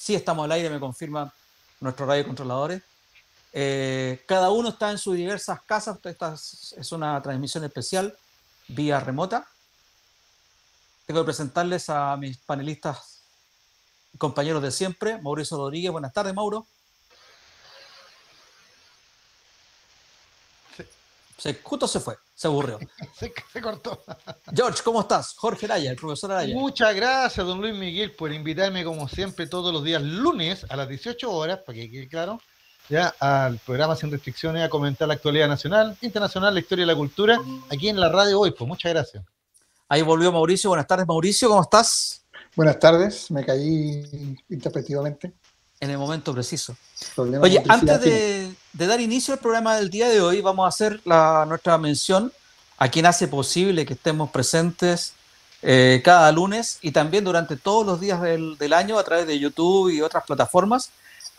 Sí estamos al aire, me confirman nuestros radiocontroladores. Eh, cada uno está en sus diversas casas. Esta es una transmisión especial vía remota. Tengo que presentarles a mis panelistas compañeros de siempre. Mauricio Rodríguez, buenas tardes, Mauro. Se, justo se fue, se aburrió. se, cortó. George, ¿cómo estás? Jorge Araya, el profesor Araya. Muchas gracias, don Luis Miguel, por invitarme, como siempre, todos los días lunes a las 18 horas, para que quede claro, ya al programa Sin Restricciones a comentar la actualidad nacional, internacional, la historia y la cultura, aquí en la radio hoy. Pues muchas gracias. Ahí volvió Mauricio. Buenas tardes, Mauricio, ¿cómo estás? Buenas tardes, me caí interpretativamente en el momento preciso. Oye, antes de, dar inicio al programa del día de hoy, vamos a hacer la, nuestra mención a quien hace posible que estemos presentes eh, cada lunes y también durante todos los días del, del, año a través de YouTube y otras plataformas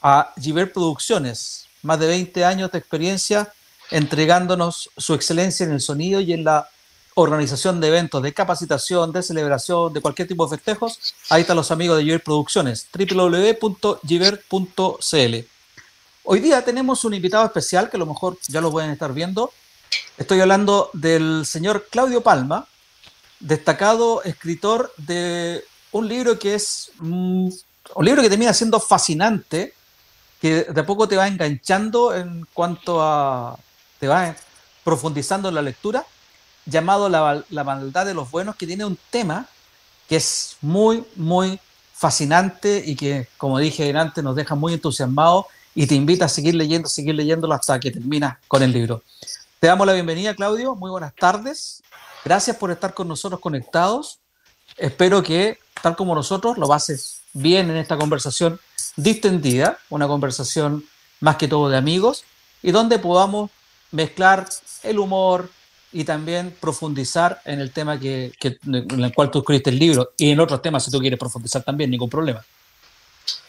a Giver Producciones. Más de 20 años de experiencia entregándonos su excelencia en el sonido y en la organización de eventos, de capacitación, de celebración, de cualquier tipo de festejos, ahí están los amigos de Giver Producciones, www.giver.cl. Hoy día tenemos un invitado especial que a lo mejor ya lo pueden estar viendo. Estoy hablando del señor Claudio Palma, destacado escritor de un libro que es mm, un libro que termina siendo fascinante, que de a poco te va enganchando en cuanto a te va profundizando en la lectura llamado la, maldad de los buenos, que tiene un tema que es muy, muy fascinante y que, como dije antes, nos deja muy entusiasmados y te invita a seguir leyendo, seguir leyéndolo hasta que terminas con el libro. Te damos la bienvenida, Claudio. Muy buenas tardes. Gracias por estar con nosotros conectados. Espero que, tal como nosotros, lo pases bien en esta conversación distendida, una conversación más que todo de amigos, y donde podamos mezclar el humor, y también profundizar en el tema que, en el cual tú escribiste el libro y en otros temas si tú quieres profundizar también, ningún problema.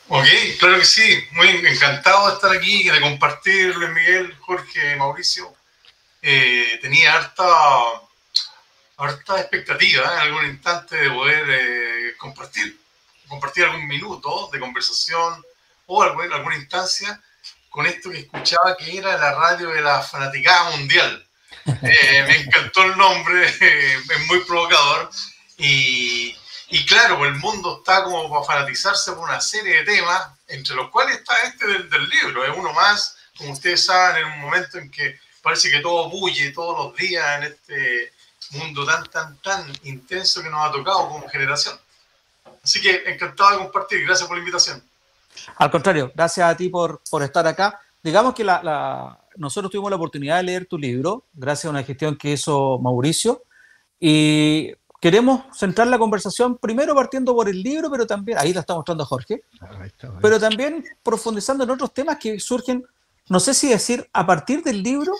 Ok, claro que sí, muy encantado de estar aquí, de compartir, Luis Miguel, Jorge, Mauricio. Eh, tenía harta, harta expectativa ¿eh? en algún instante de poder eh, compartir, compartir algún minuto de conversación o alguna, alguna instancia con esto que escuchaba que era la radio de la fanaticada mundial eh, me encantó el nombre, es muy provocador. Y, y, claro, el mundo está como para fanatizarse por una serie de temas, entre los cuales está este del, del libro. Es uno más, como ustedes saben, en un momento en que parece que todo bulle todos los días en este mundo tan, tan, tan intenso que nos ha tocado como generación. Así que encantado de compartir. Gracias por la invitación. Al contrario, gracias a ti por, por estar acá. Digamos que la, nosotros tuvimos la oportunidad de leer tu libro, gracias a una gestión que hizo Mauricio, y queremos centrar la conversación primero partiendo por el libro, pero también, ahí la está mostrando Jorge, pero también profundizando en otros temas que surgen, no sé si decir a partir del libro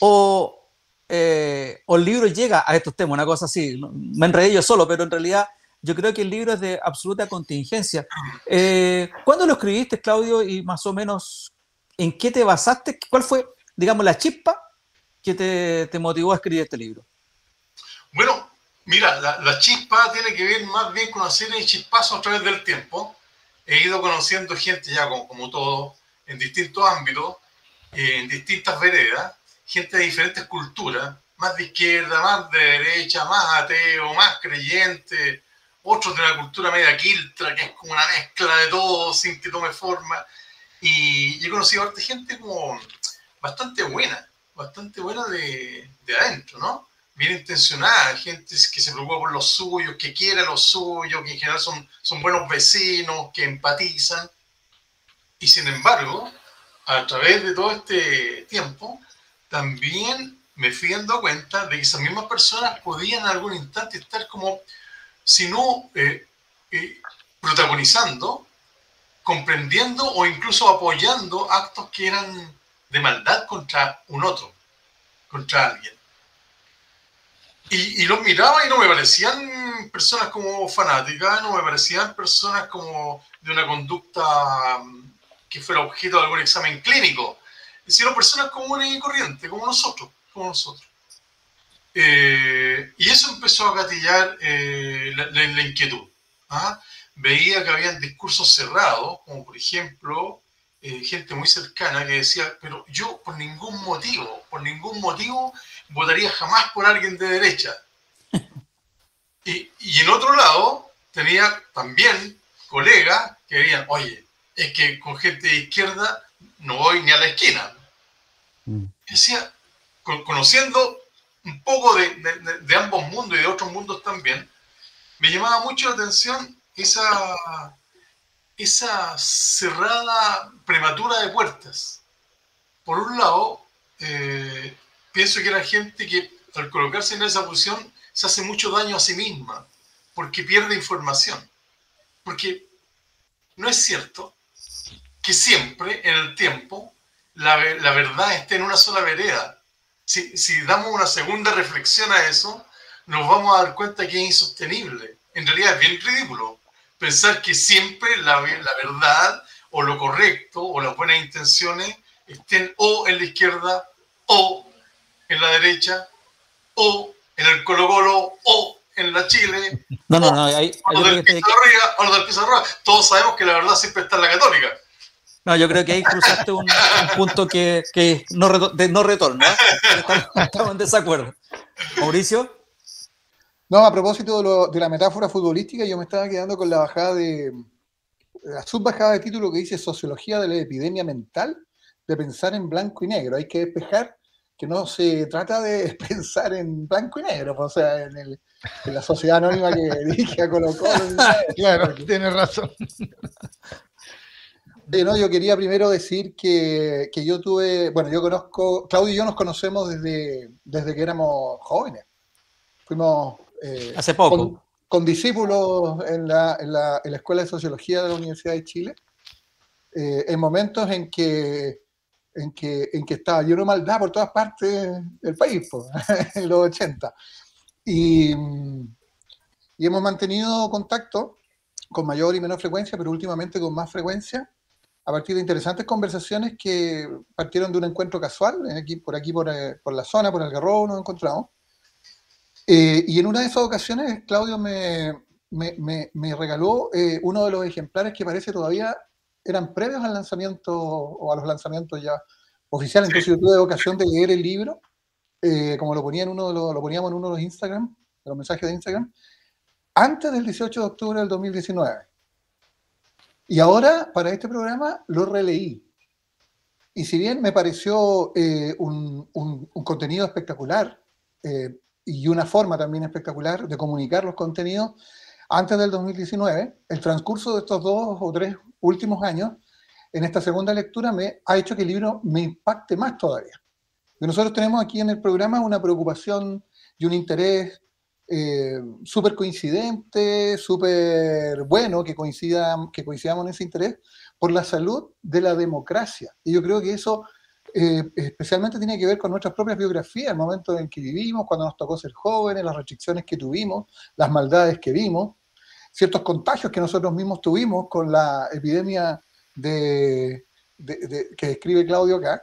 o, eh, o el libro llega a estos temas, una cosa así, me enredé yo solo, pero en realidad yo creo que el libro es de absoluta contingencia. Eh, ¿Cuándo lo escribiste, Claudio? Y más o menos, ¿en qué te basaste? ¿Cuál fue, digamos, la chispa que te, motivó a escribir este libro? Bueno, mira, la, chispa tiene que ver más bien con una serie de a través del tiempo. He ido conociendo gente ya como, como todo, en distintos ámbitos, en distintas veredas, gente de diferentes culturas, más de izquierda, más de derecha, más ateo, más creyente, otros de la cultura media quiltra, que es como una mezcla de todo sin que tome forma. Y he conocido a gente como bastante buena, bastante buena de, de adentro, ¿no? Bien intencionada, gente que se preocupa por los suyos, que quiere los suyos, que en general son, son buenos vecinos, que empatizan. Y sin embargo, a través de todo este tiempo, también me fui dando cuenta de que esas mismas personas podían en algún instante estar como, si no eh, eh, protagonizando, comprendiendo o incluso apoyando actos que eran de maldad contra un otro, contra alguien. Y, los miraba y no me parecían personas como fanáticas, no me parecían personas como de una conducta mm, que fuera objeto de algún examen clínico, sino personas comunes y corrientes, como nosotros, como nosotros. Eh, y eso empezó a gatillar eh, la, inquietud. ¿ah? Veía que habían discursos cerrados, como por ejemplo eh, gente muy cercana que decía, pero yo por ningún motivo, por ningún motivo votaría jamás por alguien de derecha. Y, y en otro lado tenía también colegas que dirían, oye, es que con gente de izquierda no voy ni a la esquina. Mm. Decía, conociendo un poco de, de, de, ambos mundos y de otros mundos también, me llamaba mucho la atención esa, esa cerrada prematura de puertas. Por un lado, eh, pienso que era gente que al colocarse en esa posición se hace mucho daño a sí misma, porque pierde información. Porque no es cierto que siempre en el tiempo la, la verdad esté en una sola vereda. Si, si damos una segunda reflexión a eso, nos vamos a dar cuenta que es insostenible. En realidad es bien ridículo pensar que siempre la, la verdad o lo correcto o las buenas intenciones estén o en la izquierda o en la derecha o en el Colo Colo o en la Chile no, no, no, hay, o, del piso arriba, o del piso arriba. Todos sabemos que la verdad siempre está en la católica. No, yo creo que ahí cruzaste un, un punto que, que no, de no retorno. ¿eh? Estamos, estamos en desacuerdo. Mauricio. No, a propósito de, lo, de, la metáfora futbolística, yo me estaba quedando con la bajada de. la subbajada de título que dice Sociología de la epidemia mental, de pensar en blanco y negro. Hay que despejar que no se trata de pensar en blanco y negro, o sea, en, el, en la sociedad anónima que dirige a Colo Colo. claro, tienes razón. Eh, no, yo quería primero decir que, que, yo tuve, bueno, yo conozco, Claudio y yo nos conocemos desde, desde que éramos jóvenes. Fuimos eh, Hace poco. Con, con discípulos en la, en, la, en la, Escuela de Sociología de la Universidad de Chile, eh, en momentos en que, en, que, en que estaba lleno de maldad por todas partes del país, pues, en los 80. Y, y hemos mantenido contacto con mayor y menor frecuencia, pero últimamente con más frecuencia, a partir de interesantes conversaciones que partieron de un encuentro casual, aquí, por aquí, por, eh, por la zona, por el Garrobo, nos encontramos, eh, y en una de esas ocasiones, Claudio me, me, me, regaló eh, uno de los ejemplares que parece todavía eran previos al lanzamiento o a los lanzamientos ya oficiales. Entonces yo tuve ocasión de leer el libro, eh, como lo, ponía en uno de los, lo poníamos en uno de los Instagram, de los mensajes de Instagram, antes del 18 de octubre del 2019. Y ahora, para este programa, lo releí. Y si bien me pareció un, un, un, contenido espectacular, eh, y una forma también espectacular de comunicar los contenidos antes del 2019, el transcurso de estos dos o tres últimos años, en esta segunda lectura, me ha hecho que el libro me impacte más todavía. Y nosotros tenemos aquí en el programa una preocupación y un interés eh, súper coincidente, súper bueno que, coincida, que coincidamos en ese interés por la salud de la democracia. Y yo creo que eso eh, especialmente tiene que ver con nuestras propias biografías, el momento en que vivimos, cuando nos tocó ser jóvenes, las restricciones que tuvimos, las maldades que vimos, ciertos contagios que nosotros mismos tuvimos con la epidemia de, que describe Claudio acá.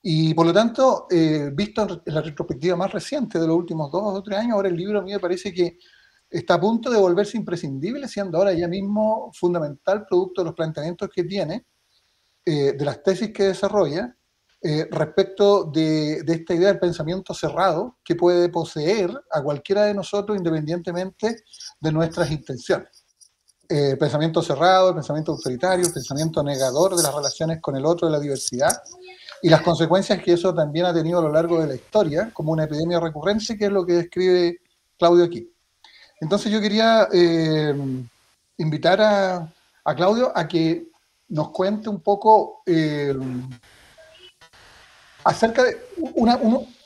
Y por lo tanto, eh, visto en la retrospectiva más reciente de los últimos dos o tres años, ahora el libro a mí me parece que está a punto de volverse imprescindible, siendo ahora ya mismo fundamental producto de los planteamientos que tiene, eh, de las tesis que desarrolla eh, respecto de, esta idea del pensamiento cerrado que puede poseer a cualquiera de nosotros independientemente de nuestras intenciones. Eh, pensamiento cerrado, el pensamiento autoritario, el pensamiento negador de las relaciones con el otro, de la diversidad, y las consecuencias que eso también ha tenido a lo largo de la historia, como una epidemia recurrente, que es lo que describe Claudio aquí. Entonces yo quería eh, invitar a, Claudio a que nos cuente un poco acerca de una,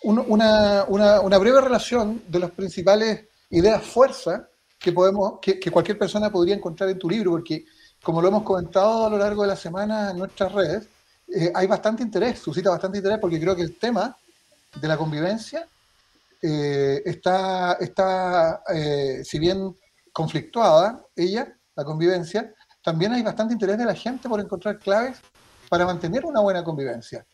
una, breve relación de las principales ideas fuerza que, podemos, que, que, cualquier persona podría encontrar en tu libro, porque como lo hemos comentado a lo largo de la semana en nuestras redes, eh, hay bastante interés, suscita bastante interés, porque creo que el tema de la convivencia eh, está, está eh, si bien conflictuada, ella, la convivencia, también hay bastante interés de la gente por encontrar claves para mantener una buena convivencia.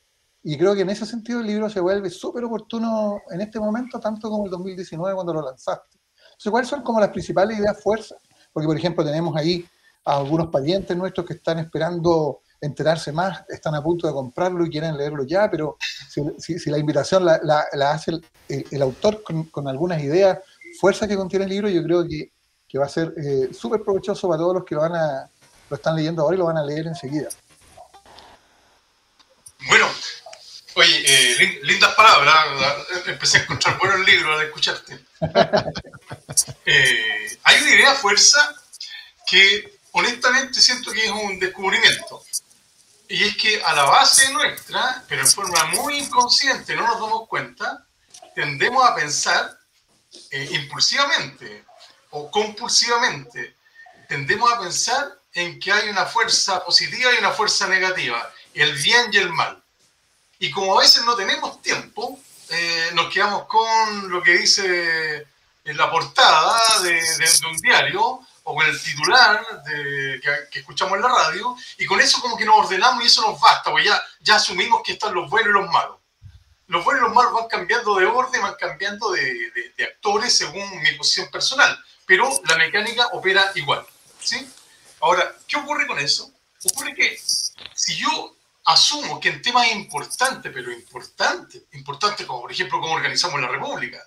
Y creo que en ese sentido el libro se vuelve súper oportuno en este momento, tanto como el 2019 cuando lo lanzaste. Entonces, ¿cuáles son como las principales ideas fuerzas? Porque, por ejemplo, tenemos ahí a algunos parientes nuestros que están esperando enterarse más, están a punto de comprarlo y quieren leerlo ya, pero si, la invitación la, hace el, autor con, con, algunas ideas, fuerzas que contiene el libro, yo creo que, que va a ser eh, súper provechoso para todos los que lo, van a, lo están leyendo ahora y lo van a leer enseguida. Bueno, oye, eh, lindas palabras, empecé a encontrar buenos libros al escucharte. Eh, hay una idea fuerza que honestamente siento que es un descubrimiento y es que a la base nuestra, pero en forma muy inconsciente, no nos damos cuenta, tendemos a pensar eh, impulsivamente o compulsivamente, tendemos a pensar en que hay una fuerza positiva y una fuerza negativa, el bien y el mal. Y como a veces no tenemos tiempo, eh, nos quedamos con lo que dice en la portada de un diario o con el titular de, que, escuchamos en la radio, y con eso como que nos ordenamos y eso nos basta, pues ya, ya asumimos que están los buenos y los malos. Los buenos y los malos van cambiando de orden, van cambiando de, de, actores según mi posición personal, pero la mecánica opera igual. ¿sí? Ahora, ¿qué ocurre con eso? Ocurre que si yo asumo que en temas importantes, pero importantes, importantes como por ejemplo cómo organizamos la República,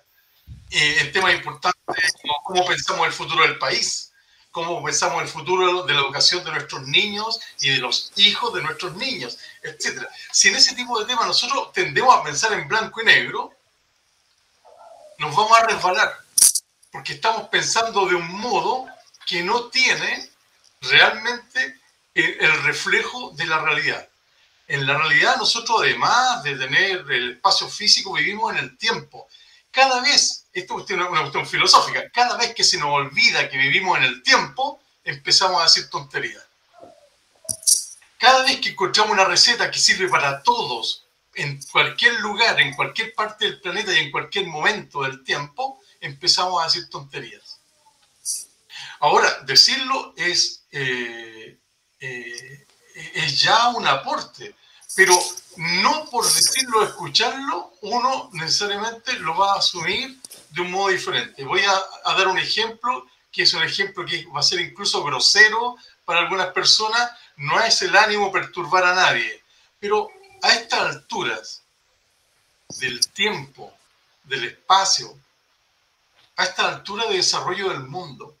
eh, en temas importantes como cómo pensamos el futuro del país, cómo pensamos el futuro de la educación de nuestros niños y de los hijos de nuestros niños, etc. Si en ese tipo de temas nosotros tendemos a pensar en blanco y negro, nos vamos a resbalar, porque estamos pensando de un modo que no tiene realmente el reflejo de la realidad. En la realidad nosotros además de tener el espacio físico vivimos en el tiempo cada vez, esto es una, cuestión filosófica, cada vez que se nos olvida que vivimos en el tiempo, empezamos a decir tonterías. Cada vez que encontramos una receta que sirve para todos, en cualquier lugar, en cualquier parte del planeta y en cualquier momento del tiempo, empezamos a decir tonterías. Ahora, decirlo es, eh, eh, es ya un aporte, pero no por decirlo, escucharlo, uno necesariamente lo va a asumir de un modo diferente. Voy a, dar un ejemplo, que es un ejemplo que va a ser incluso grosero para algunas personas, no es el ánimo perturbar a nadie, pero a estas alturas del tiempo, del espacio, a esta altura de desarrollo del mundo,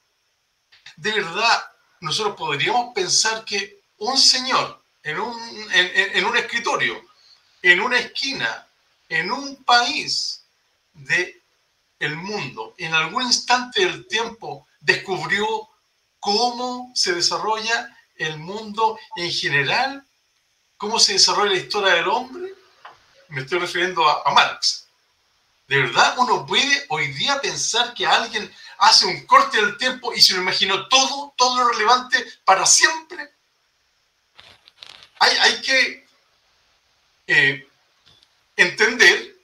de verdad nosotros podríamos pensar que un señor en un, en, un escritorio, en una esquina, en un país del el mundo, en algún instante del tiempo, descubrió cómo se desarrolla el mundo en general, cómo se desarrolla la historia del hombre. Me estoy refiriendo a, a Marx. ¿De verdad uno puede hoy día pensar que alguien hace un corte del tiempo y se lo imaginó todo, todo lo relevante para siempre? Hay, que eh, entender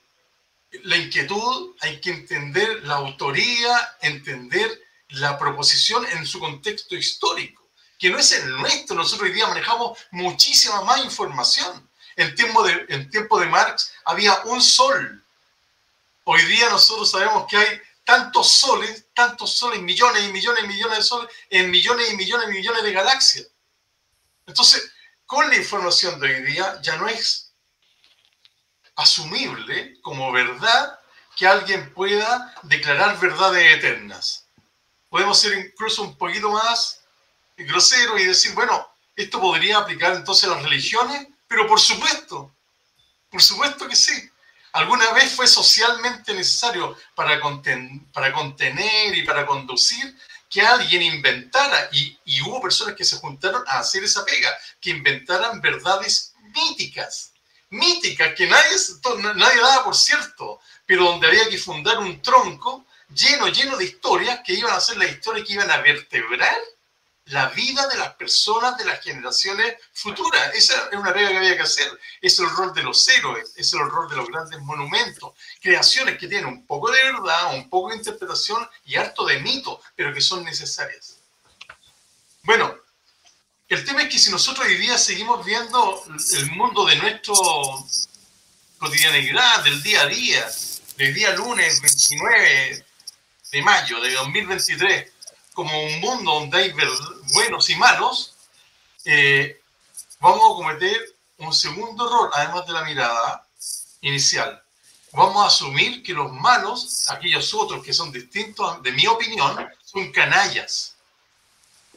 la inquietud, hay que entender la autoría, entender la proposición en su contexto histórico, que no es el nuestro. Nosotros hoy día manejamos muchísima más información. En tiempo de, en tiempo de Marx había un sol. Hoy día nosotros sabemos que hay tantos soles, tantos soles, millones y millones y millones de soles en millones y millones y millones de galaxias. Entonces, con la información de hoy día ya no es asumible como verdad que alguien pueda declarar verdades eternas. Podemos ser incluso un poquito más groseros y decir, bueno, esto podría aplicar entonces a las religiones, pero por supuesto, por supuesto que sí. Alguna vez fue socialmente necesario para contener y para conducir que alguien inventara, y, hubo personas que se juntaron a hacer esa pega, que inventaran verdades míticas, míticas, que nadie, nadie daba por cierto, pero donde había que fundar un tronco lleno, lleno de historias que iban a ser la historia que iban a vertebrar la vida de las personas de las generaciones futuras. Esa es una regla que había que hacer. Es el rol de los héroes, es el rol de los grandes monumentos, creaciones que tienen un poco de verdad, un poco de interpretación y harto de mito, pero que son necesarias. Bueno, el tema es que si nosotros hoy día seguimos viendo el mundo de nuestro cotidianidad, del día a día, del día lunes 29 de mayo de 2023, como un mundo donde hay buenos y malos, eh, vamos a cometer un segundo error, además de la mirada inicial. Vamos a asumir que los malos, aquellos otros que son distintos, de mi opinión, son canallas.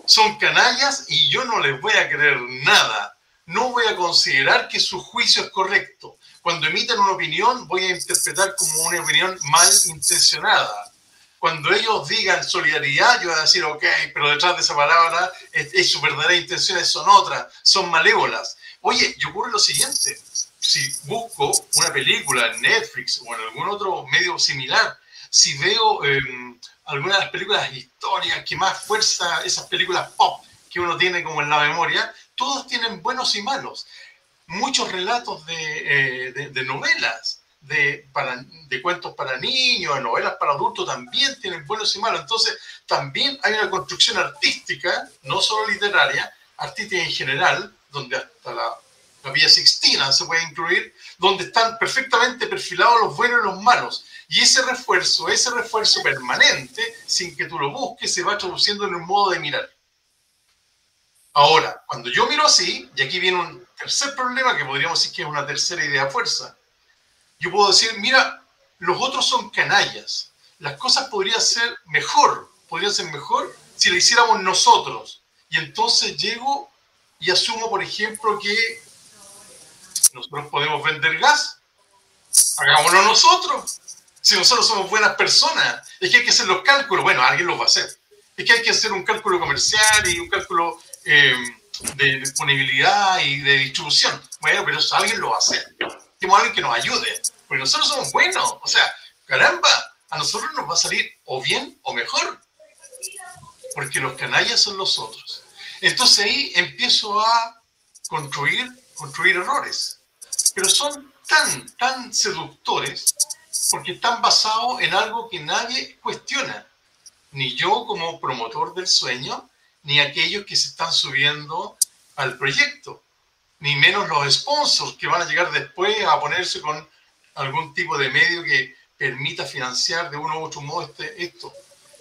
Son canallas y yo no les voy a creer nada. No voy a considerar que su juicio es correcto. Cuando emiten una opinión, voy a interpretar como una opinión mal intencionada cuando ellos digan solidaridad, yo voy a decir, ok, pero detrás de esa palabra es, su verdadera intenciones son otras, son malévolas. Oye, yo ocurre lo siguiente, si busco una película en Netflix o en algún otro medio similar, si veo algunas de las películas históricas que más fuerza, esas películas pop que uno tiene como en la memoria, todos tienen buenos y malos. Muchos relatos de, eh, de novelas de, para, de cuentos para niños, de novelas para adultos, también tienen buenos y malos. Entonces, también hay una construcción artística, no solo literaria, artística en general, donde hasta la, la Vía Sixtina se puede incluir, donde están perfectamente perfilados los buenos y los malos. Y ese refuerzo, ese refuerzo permanente, sin que tú lo busques, se va traduciendo en un modo de mirar. Ahora, cuando yo miro así, y aquí viene un tercer problema que podríamos decir que es una tercera idea fuerza, yo puedo decir, mira, los otros son canallas. Las cosas podrían ser mejor, podrían ser mejor si lo hiciéramos nosotros. Y entonces llego y asumo, por ejemplo, que nosotros podemos vender gas. Hagámoslo nosotros. Si nosotros somos buenas personas, es que hay que hacer los cálculos. Bueno, alguien los va a hacer. Es que hay que hacer un cálculo comercial y un cálculo eh, de disponibilidad y de distribución. Bueno, pero eso alguien lo va a hacer a alguien que nos ayude, porque nosotros somos buenos. O sea, caramba, a nosotros nos va a salir o bien o mejor, porque los canallas son los otros. Entonces ahí empiezo a construir, construir errores, pero son tan, tan seductores porque están basados en algo que nadie cuestiona, ni yo como promotor del sueño, ni aquellos que se están subiendo al proyecto ni menos los sponsors que van a llegar después a ponerse con algún tipo de medio que permita financiar de uno u otro modo este, esto.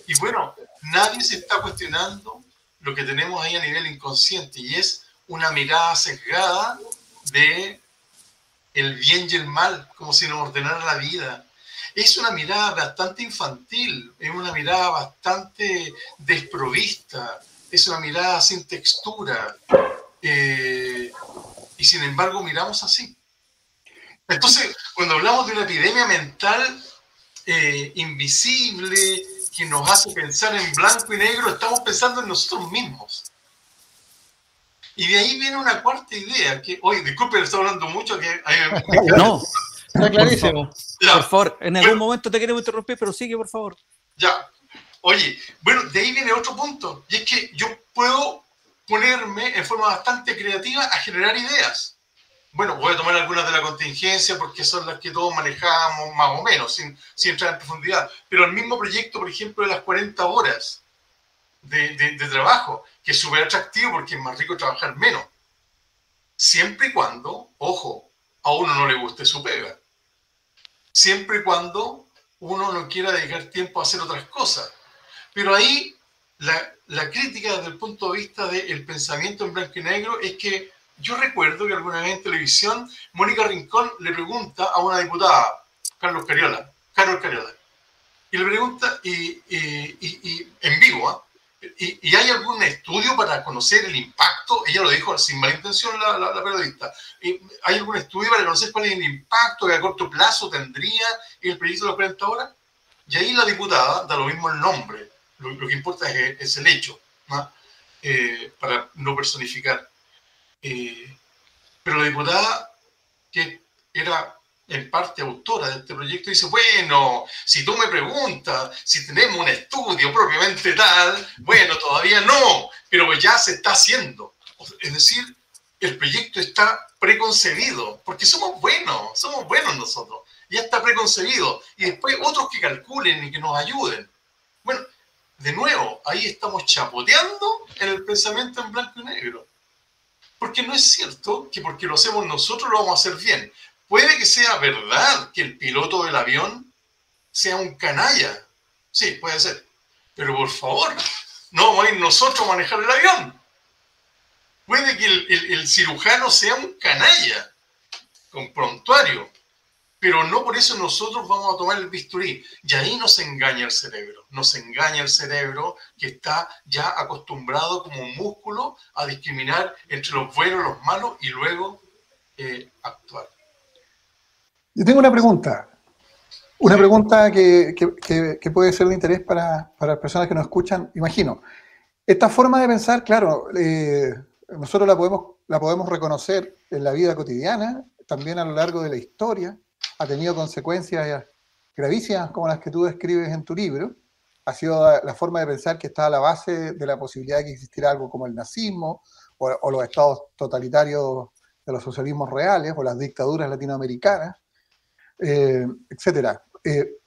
Y bueno, nadie se está cuestionando lo que tenemos ahí a nivel inconsciente y es una mirada sesgada de el bien y el mal, como si nos ordenara la vida. Es una mirada bastante infantil, es una mirada bastante desprovista, es una mirada sin textura. Eh, y sin embargo miramos así. Entonces, cuando hablamos de una epidemia mental eh, invisible que nos hace pensar en blanco y negro, estamos pensando en nosotros mismos. Y de ahí viene una cuarta idea, que, oye, disculpe, le estoy hablando mucho, que... no, está clarísimo. Por favor, en algún momento te queremos interrumpir, pero sigue, por favor. Ya. Oye, bueno, de ahí viene otro punto, y es que yo puedo ponerme en forma bastante creativa a generar ideas. Bueno, voy a tomar algunas de la contingencia porque son las que todos manejamos más o menos, sin, sin entrar en profundidad. Pero el mismo proyecto, por ejemplo, de las 40 horas de, de, trabajo, que es súper atractivo porque es más rico trabajar menos. Siempre y cuando, ojo, a uno no le guste su pega. Siempre y cuando uno no quiera dedicar tiempo a hacer otras cosas. Pero ahí la, la crítica desde el punto de vista del pensamiento en blanco y negro es que yo recuerdo que alguna vez en televisión Mónica Rincón le pregunta a una diputada, Carlos Cariola, Carlos Cariola, y le pregunta, y, en vivo, ¿ah? y, hay algún estudio para conocer el impacto? Ella lo dijo sin mala intención la, la, periodista. ¿Hay algún estudio para conocer cuál es el impacto que a corto plazo tendría el proyecto de las 40 horas? Y ahí la diputada da lo mismo el nombre, lo, que importa es, el hecho, eh, para no personificar. Eh, pero la diputada, que era en parte autora de este proyecto, dice, bueno, si tú me preguntas si tenemos un estudio propiamente tal, bueno, todavía no, pero ya se está haciendo. Es decir, el proyecto está preconcebido, porque somos buenos, somos buenos nosotros, ya está preconcebido, y después otros que calculen y que nos ayuden. Bueno, de nuevo, ahí estamos chapoteando en el pensamiento en blanco y negro. Porque no es cierto que porque lo hacemos nosotros lo vamos a hacer bien. Puede que sea verdad que el piloto del avión sea un canalla. Sí, puede ser. Pero por favor, no vamos a ir nosotros a manejar el avión. Puede que el, cirujano sea un canalla con prontuario, pero no por eso nosotros vamos a tomar el bisturí. Y ahí nos engaña el cerebro, nos engaña el cerebro que está ya acostumbrado como músculo a discriminar entre los buenos y los malos y luego eh, actuar. Yo tengo una pregunta. Una pregunta que, puede ser de interés para, las personas que nos escuchan. Imagino, esta forma de pensar, claro, eh, nosotros la podemos, la podemos reconocer en la vida cotidiana, también a lo largo de la historia, ha tenido consecuencias gravísimas como las que tú describes en tu libro. Ha sido la forma de pensar que está a la base de la posibilidad de que existiera algo como el nazismo o, los estados totalitarios de los socialismos reales o las dictaduras latinoamericanas, eh, etcétera. Eh,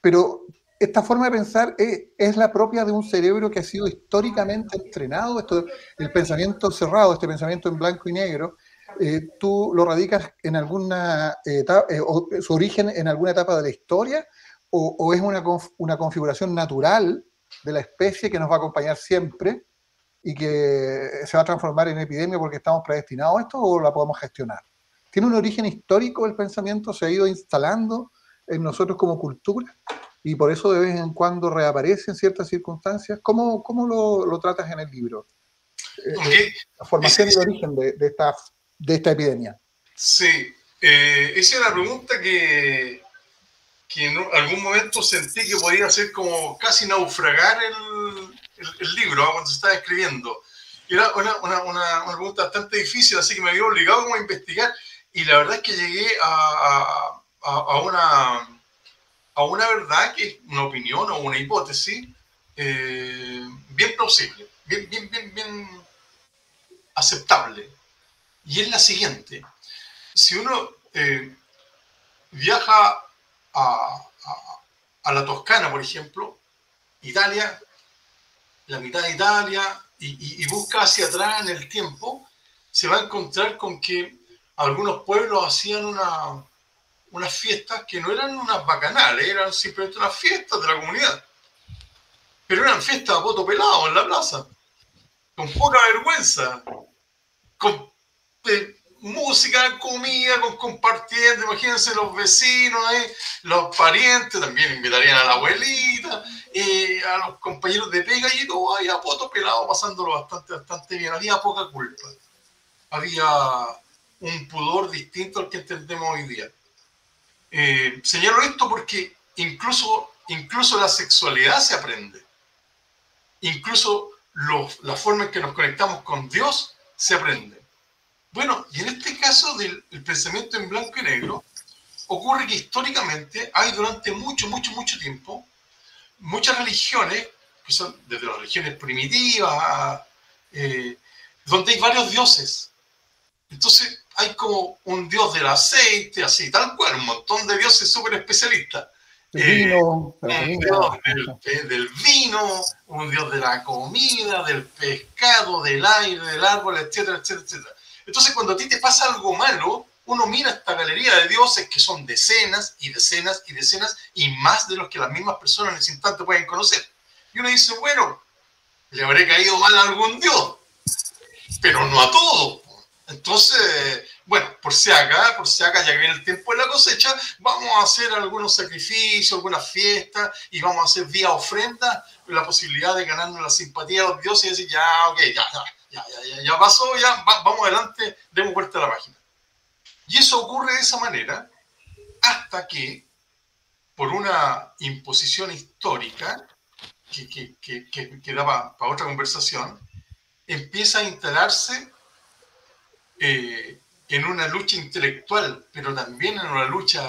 pero esta forma de pensar es, la propia de un cerebro que ha sido históricamente entrenado, esto, el pensamiento cerrado, este pensamiento en blanco y negro, eh, tú lo radicas en alguna etapa, eh, o su origen en alguna etapa de la historia, o, es una, una, configuración natural de la especie que nos va a acompañar siempre y que se va a transformar en epidemia porque estamos predestinados a esto, o la podemos gestionar. ¿Tiene un origen histórico el pensamiento? ¿Se ha ido instalando en nosotros como cultura? y por eso de vez en cuando reaparece en ciertas circunstancias. ¿Cómo, cómo lo, lo, tratas en el libro? Eh, la formación y el origen de, de, esta, de esta epidemia. Sí, eh, esa es una pregunta que, que, en algún momento sentí que podía ser como casi naufragar el, el, libro cuando se estaba escribiendo. Era una, una, una, pregunta bastante difícil, así que me había obligado a investigar y la verdad es que llegué a, a, a una a una verdad que es una opinión o una hipótesis eh, bien plausible, bien, bien, bien, bien aceptable. Y es la siguiente. Si uno eh, viaja a, la Toscana, por ejemplo, Italia, la mitad de Italia, y, y, busca hacia atrás en el tiempo, se va a encontrar con que algunos pueblos hacían una, unas fiestas que no eran unas bacanales, eran simplemente unas fiestas de la comunidad. Pero eran fiestas a voto pelado en la plaza, con poca vergüenza, con eh, música, comida, con compartiendo, imagínense los vecinos, eh, los parientes, también invitarían a la abuelita, eh, a los compañeros de pega y todo ahí a voto pelado pasándolo bastante, bastante bien. Había poca culpa. Había un pudor distinto al que entendemos hoy día. Eh, señalo esto porque incluso, incluso la sexualidad se aprende. Incluso la forma en que nos conectamos con Dios se aprende. Bueno, y en este caso del pensamiento en blanco y negro, ocurre que históricamente hay durante mucho, mucho, mucho tiempo muchas religiones, que son desde las religiones primitivas, eh, donde hay varios dioses. Entonces, hay como un dios del aceite, así, tal cual, un montón de dioses súper especialistas. vino, eh, un dios del, vino, un dios de la comida, del pescado, del aire, del árbol, etcétera, etcétera, etcétera. Entonces, cuando a ti te pasa algo malo, uno mira esta galería de dioses que son decenas y decenas y decenas y más de los que las mismas personas en ese instante pueden conocer. Y uno dice, bueno, le habré caído mal a algún dios, pero no a todos. Entonces, bueno, por si acá, por si acá, ya que viene el tiempo de la cosecha, vamos a hacer algunos sacrificios, algunas fiestas y vamos a hacer vía ofrenda la posibilidad de ganarnos la simpatía de los dioses y decir, ya, ok, ya, ya, ya, ya, pasó, ya, vamos adelante, demos vuelta a la página. Y eso ocurre de esa manera hasta que, por una imposición histórica, que, que, que, que daba para otra conversación, empieza a instalarse eh, en una lucha intelectual, pero también en una lucha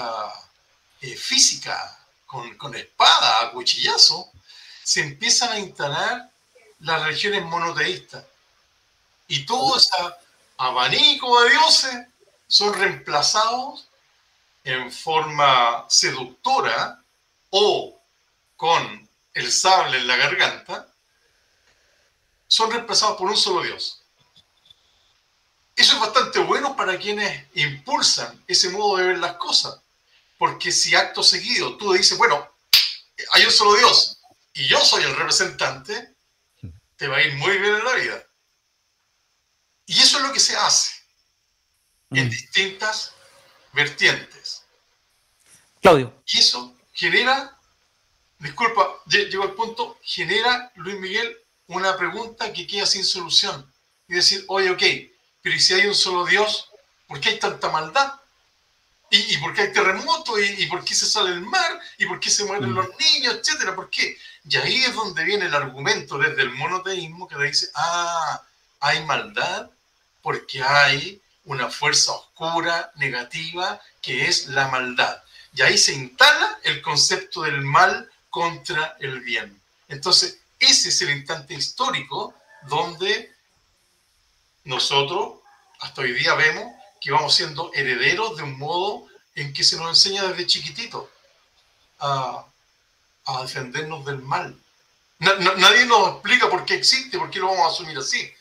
eh, física, con, con, espada, a cuchillazo, se empiezan a instalar las religiones monoteístas. Y todo ese abanico de dioses son reemplazados en forma seductora o con el sable en la garganta, son reemplazados por un solo Dios. Eso es bastante bueno para quienes impulsan ese modo de ver las cosas, porque si acto seguido tú dices, bueno, hay un solo Dios y yo soy el representante, te va a ir muy bien en la vida. Y eso es lo que se hace en distintas vertientes. Claudio. Y eso genera, disculpa, llego al punto, genera, Luis Miguel, una pregunta que queda sin solución. Y decir, oye, ok, pero si hay un solo Dios, ¿por qué hay tanta maldad? ¿Y, por qué hay terremotos? ¿Y, por qué se sale el mar? ¿Y por qué se mueren mm. los niños? Etcétera. ¿Por qué? Y ahí es donde viene el argumento desde el monoteísmo que le dice, ah, hay maldad porque hay una fuerza oscura, negativa, que es la maldad. Y ahí se instala el concepto del mal contra el bien. Entonces, ese es el instante histórico donde nosotros, hasta hoy día, vemos que vamos siendo herederos de un modo en que se nos enseña desde chiquitito a, defendernos del mal. nadie nos explica por qué existe, por qué lo vamos a asumir así.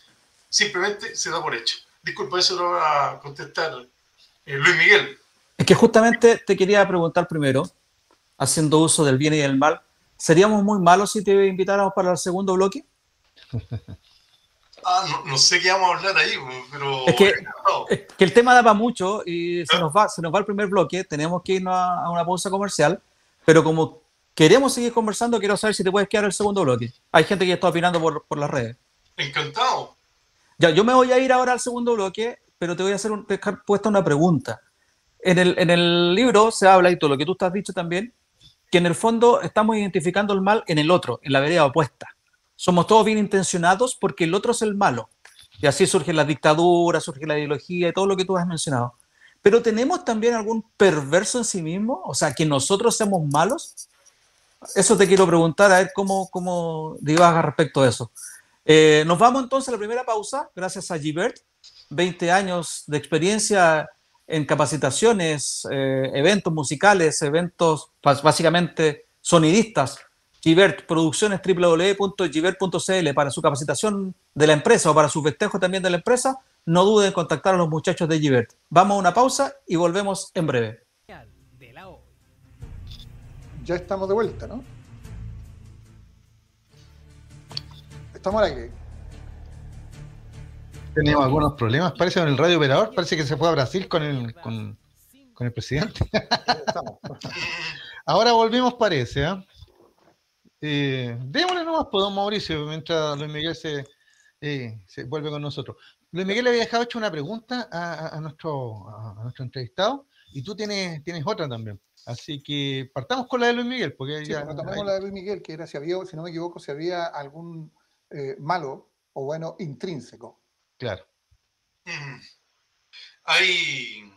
Simplemente se da por hecho. Disculpa, eso lo va a contestar eh, Luis Miguel. Es que justamente te quería preguntar primero, haciendo uso del bien y del mal, ¿seríamos muy malos si te invitáramos para el segundo bloque? Ah, no, sé qué vamos a hablar ahí, pero... Es que, el tema daba mucho y se nos, va, se nos va el primer bloque, tenemos que irnos a, una pausa comercial, pero como queremos seguir conversando, quiero saber si te puedes quedar el segundo bloque. Hay gente que está opinando por, por las redes. Encantado. Ya, yo me voy a ir ahora al segundo bloque, pero te voy a hacer un, puesta una pregunta. En el, en el libro se habla, y todo lo que tú has dicho también, que en el fondo estamos identificando el mal en el otro, en la vereda opuesta. Somos todos bien intencionados porque el otro es el malo. Y así surge la dictadura, surge la ideología y todo lo que tú has mencionado. Pero tenemos también algún perverso en sí mismo, o sea, que nosotros seamos malos. Eso te quiero preguntar, a ver cómo, cómo divagas respecto a eso. Eh, nos vamos entonces a la primera pausa, gracias a Gibert, 20 años de experiencia en capacitaciones, eh, eventos musicales, eventos básicamente sonidistas Givert Producciones www.givert.cl para su capacitación de la empresa o para su festejo también de la empresa, no duden en contactar a los muchachos de Givert. Vamos a una pausa y volvemos en breve. Ya estamos de vuelta, ¿no? Estamos al aire. Tenemos algunos problemas, parece con el radio operador, parece que se fue a Brasil con el, con, el presidente. Ahora volvimos, parece, ¿eh? Eh, démosle nomás, pues, don Mauricio, mientras Luis Miguel se, eh, se, vuelve con nosotros. Luis Miguel le había dejado hecho una pregunta a, nuestro, a, nuestro entrevistado y tú tienes, tienes otra también. Así que partamos con la de Luis Miguel. Porque ya, pues, la de Luis Miguel, que era si había, si no me equivoco, si había algún eh, malo o bueno intrínseco. Claro. Mm. Hay,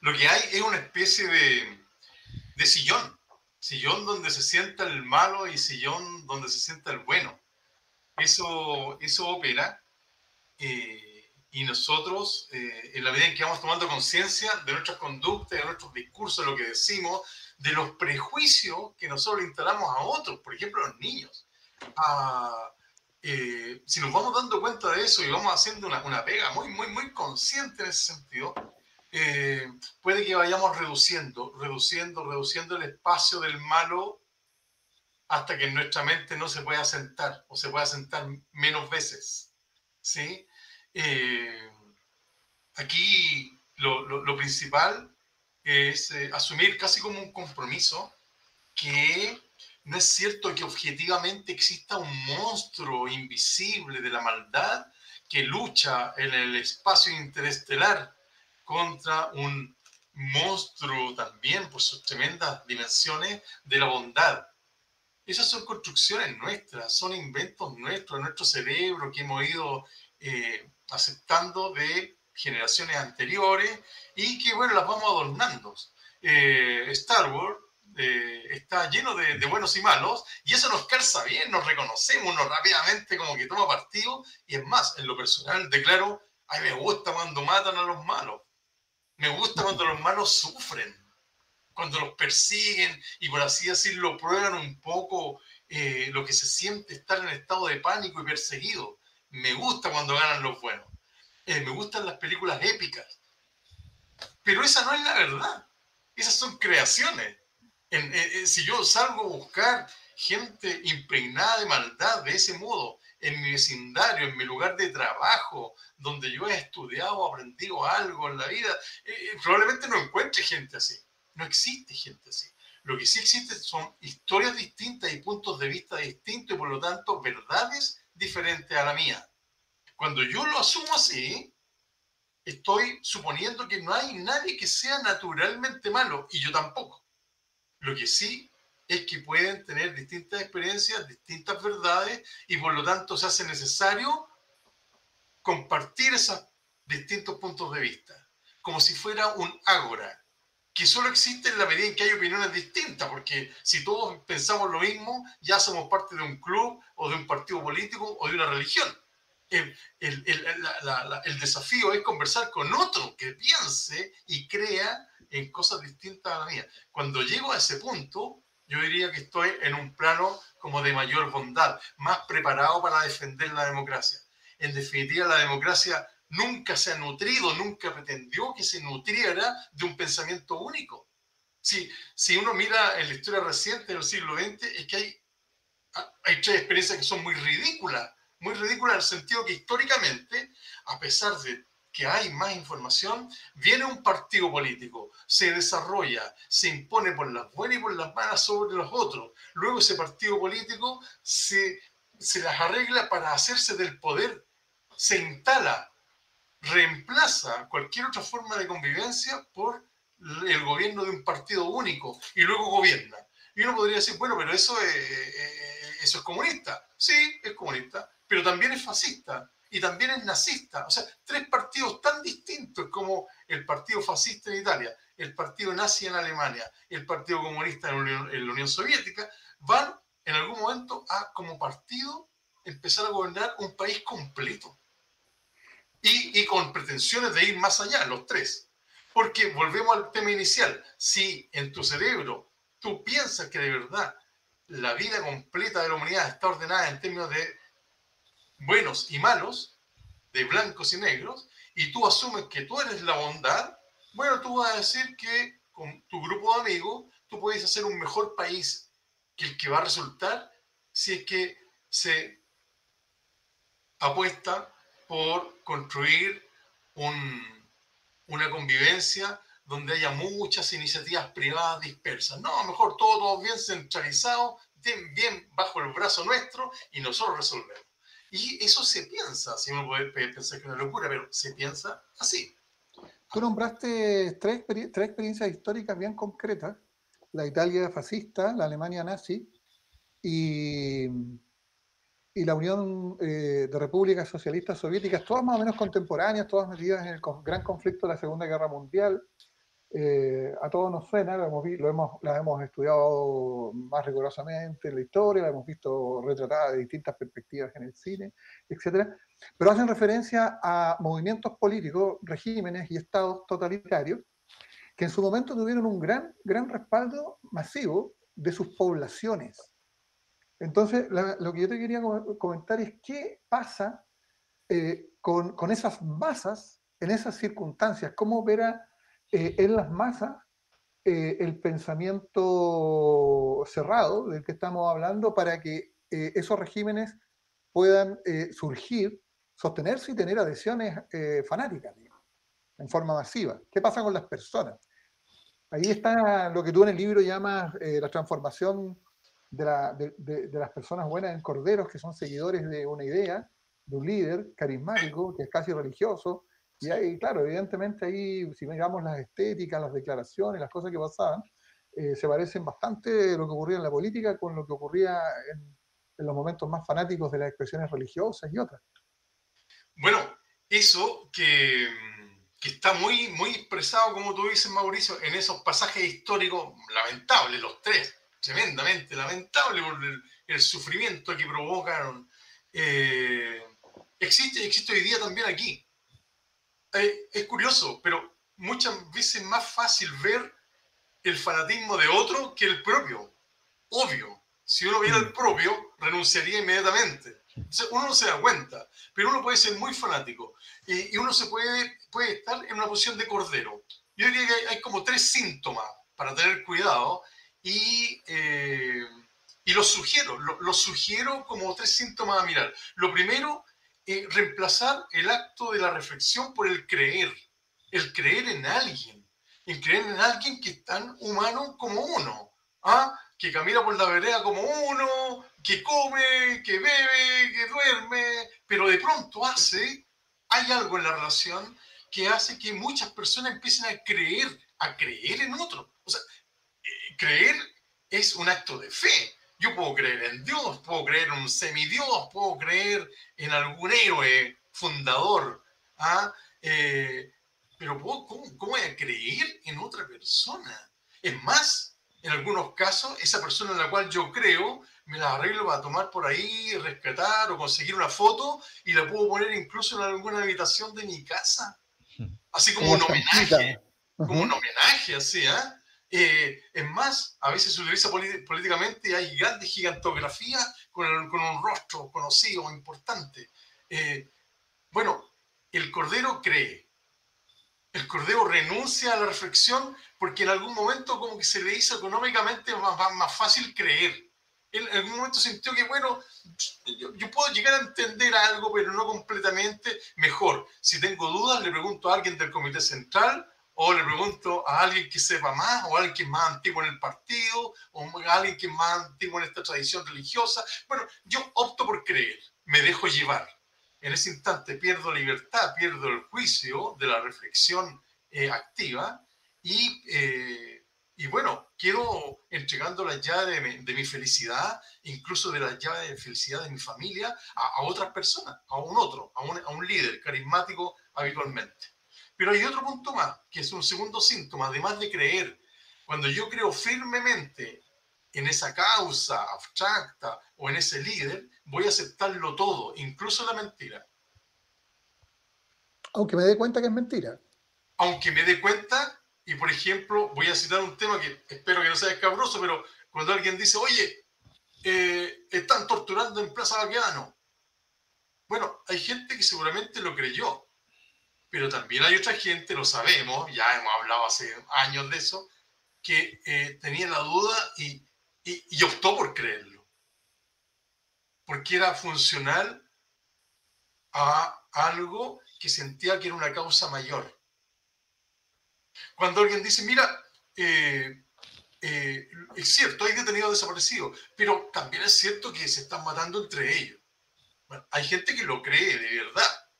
lo que hay es una especie de, de sillón sillón donde se sienta el malo y sillón donde se sienta el bueno. Eso, eso opera. Eh, y nosotros, eh, en la medida en que vamos tomando conciencia de nuestras conductas, de nuestros discursos, de lo que decimos, de los prejuicios que nosotros instalamos a otros, por ejemplo, a los niños. Ah, eh, si nos vamos dando cuenta de eso y vamos haciendo una, una pega muy, muy, muy consciente en ese sentido, eh, puede que vayamos reduciendo, reduciendo, reduciendo el espacio del malo hasta que nuestra mente no se pueda sentar o se pueda sentar menos veces. ¿sí? Eh, aquí lo, principal es asumir casi como un compromiso que no es cierto que objetivamente exista un monstruo invisible de la maldad que lucha en el espacio interestelar contra un monstruo también por sus tremendas dimensiones de la bondad. Esas son construcciones nuestras, son inventos nuestros, nuestro cerebro que hemos ido eh, aceptando de generaciones anteriores y que, bueno, las vamos adornando. Eh, Star Wars eh, está lleno de, de, buenos y malos y eso nos calza bien, nos reconocemos, nos rápidamente como que toma partido y es más, en lo personal declaro, a mí me gusta cuando matan a los malos. Me gusta cuando los malos sufren, cuando los persiguen y por así decirlo prueban un poco eh, lo que se siente estar en estado de pánico y perseguido. Me gusta cuando ganan los buenos. Eh, me gustan las películas épicas. Pero esa no es la verdad. Esas son creaciones. Si yo salgo a buscar gente impregnada de maldad de ese modo, en mi vecindario, en mi lugar de trabajo, donde yo he estudiado, aprendido algo en la vida, eh, eh, probablemente no encuentre gente así. No existe gente así. Lo que sí existe son historias distintas y puntos de vista distintos y por lo tanto verdades diferentes a la mía. Cuando yo lo asumo así, estoy suponiendo que no hay nadie que sea naturalmente malo y yo tampoco. Lo que sí es que pueden tener distintas experiencias, distintas verdades y por lo tanto se hace necesario compartir esos distintos puntos de vista, como si fuera un ágora, que solo existe en la medida en que hay opiniones distintas, porque si todos pensamos lo mismo, ya somos parte de un club o de un partido político o de una religión. El, el, desafío es conversar con otro que piense y crea en cosas distintas a la mía. Cuando llego a ese punto, yo diría que estoy en un plano como de mayor bondad, más preparado para defender la democracia. En definitiva, la democracia nunca se ha nutrido, nunca pretendió que se nutriera de un pensamiento único. Si, si uno mira en la historia reciente del siglo XX, es que hay, experiencias que son muy ridículas, muy ridículas en el sentido que históricamente, a pesar de que hay más información, viene un partido político, se desarrolla, se impone por las buenas y por las malas sobre los otros. Luego ese partido político se, se las arregla para hacerse del poder, se instala, reemplaza cualquier otra forma de convivencia por el gobierno de un partido único y luego gobierna. Y uno podría decir, bueno, pero eso es, eh, eh, eso es comunista. Sí, es comunista, pero también es fascista y también es nazista. O sea, tres partidos tan distintos como el partido fascista en Italia, el partido nazi en Alemania, el partido comunista en, la Unión Soviética, van en algún momento a, como partido, empezar a gobernar un país completo. Y, y con pretensiones de ir más allá, los tres. Porque volvemos al tema inicial. Si en tu cerebro tú piensas que de verdad la vida completa de la humanidad está ordenada en términos de buenos y malos, de blancos y negros, y tú asumes que tú eres la bondad, bueno, tú vas a decir que con tu grupo de amigos tú puedes hacer un mejor país que el que va a resultar si es que se apuesta por construir una convivencia donde haya muchas iniciativas privadas dispersas. No, mejor todo, bien centralizado, bien, bien bajo el brazo nuestro y nosotros resolvemos. Y eso se piensa, si uno puede pensar que es una locura, pero se piensa así. Tú nombraste tres, tres experiencias históricas bien concretas, la Italia fascista, la Alemania nazi y, y la Unión eh, de Repúblicas Socialistas Soviéticas, todas más o menos contemporáneas, todas metidas en el gran conflicto de la Segunda Guerra Mundial, eh, a todos nos suena, lo hemos, lo hemos, hemos estudiado más rigurosamente en la historia, la hemos visto retratada de distintas perspectivas en el cine, etc. Pero hacen referencia a movimientos políticos, regímenes y estados totalitarios que en su momento tuvieron un gran, gran respaldo masivo de sus poblaciones. Entonces, lo que yo te quería comentar es qué pasa eh, con, con esas masas en esas circunstancias, cómo opera eh, en las masas eh, el pensamiento cerrado del que estamos hablando para que eh, esos regímenes puedan surgir, sostenerse y tener adhesiones fanáticas en forma masiva. ¿Qué pasa con las personas? Ahí está lo que tú en el libro llamas la transformación de, de, las personas buenas en corderos, que son seguidores de una idea, de un líder carismático, que es casi religioso, y ahí, claro, evidentemente ahí, si miramos las estéticas, las declaraciones, las cosas que pasaban, eh, se parecen bastante lo que ocurría en la política con lo que ocurría en, los momentos más fanáticos de las expresiones religiosas y otras. Bueno, eso que, que, está muy, muy expresado, como tú dices, Mauricio, en esos pasajes históricos lamentables, los tres, tremendamente lamentables por el, sufrimiento que provocaron, eh, existe, existe hoy día también aquí. Eh, es curioso, pero muchas veces es más fácil ver el fanatismo de otro que el propio. Obvio, si uno viera el mm. propio, renunciaría inmediatamente. uno no se da cuenta, pero uno puede ser muy fanático y, uno se puede, puede estar en una posición de cordero. Yo diría que hay, como tres síntomas para tener cuidado y, eh, Y los sugiero, los sugiero como tres síntomas a mirar. Lo primero, eh, reemplazar el acto de la reflexión por el creer, el creer en alguien, el creer en alguien que es tan humano como uno, ¿ah? que camina por la vereda como uno, que come, que bebe, que duerme, pero de pronto hace, hay algo en la relación que hace que muchas personas empiecen a creer, a creer en otro. O sea, eh, creer es un acto de fe. Yo puedo creer en Dios, puedo creer en un semidios, puedo creer en algún héroe fundador, ¿ah? Eh, pero ¿cómo, ¿cómo, voy a creer en otra persona? Es más, en algunos casos, esa persona en la cual yo creo, me la arreglo para tomar por ahí, rescatar o conseguir una foto y la puedo poner incluso en alguna habitación de mi casa. Así como un homenaje, como un homenaje, así, ¿ah? Eh, es más, a veces se utiliza políticamente y hay grandes gigantografías con, un rostro conocido, importante. Eh, bueno, el Cordero cree. El Cordero renuncia a la reflexión porque en algún momento como que se le hizo económicamente más, más fácil creer. en algún momento sintió que, bueno, yo, puedo llegar a entender algo, pero no completamente. Mejor, si tengo dudas, le pregunto a alguien del Comité Central o le pregunto a alguien que sepa más, o a alguien que es más antiguo en el partido, o a alguien que es más antiguo en esta tradición religiosa. Bueno, yo opto por creer, me dejo llevar. En ese instante pierdo libertad, pierdo el juicio de la reflexión eh, activa y, eh, y, bueno, quiero entregando la llave de mi, felicidad, incluso de la llave de felicidad de mi familia, a, a otras personas, a un otro, a un, a un líder carismático habitualmente. Pero hay otro punto más, que es un segundo síntoma, además de creer. Cuando yo creo firmemente en esa causa abstracta o en ese líder, voy a aceptarlo todo, incluso la mentira. Aunque me dé cuenta que es mentira. Aunque me dé cuenta, y por ejemplo, voy a citar un tema que espero que no sea escabroso, pero cuando alguien dice, oye, eh, están torturando en Plaza Baquiano. Bueno, hay gente que seguramente lo creyó, pero también hay otra gente, lo sabemos, ya hemos hablado hace años de eso, que eh, tenía la duda y, y, optó por creerlo. Porque era funcional a algo que sentía que era una causa mayor. Cuando alguien dice, mira, eh, eh, es cierto, hay detenidos desaparecidos, pero también es cierto que se están matando entre ellos. hay gente que lo cree de verdad,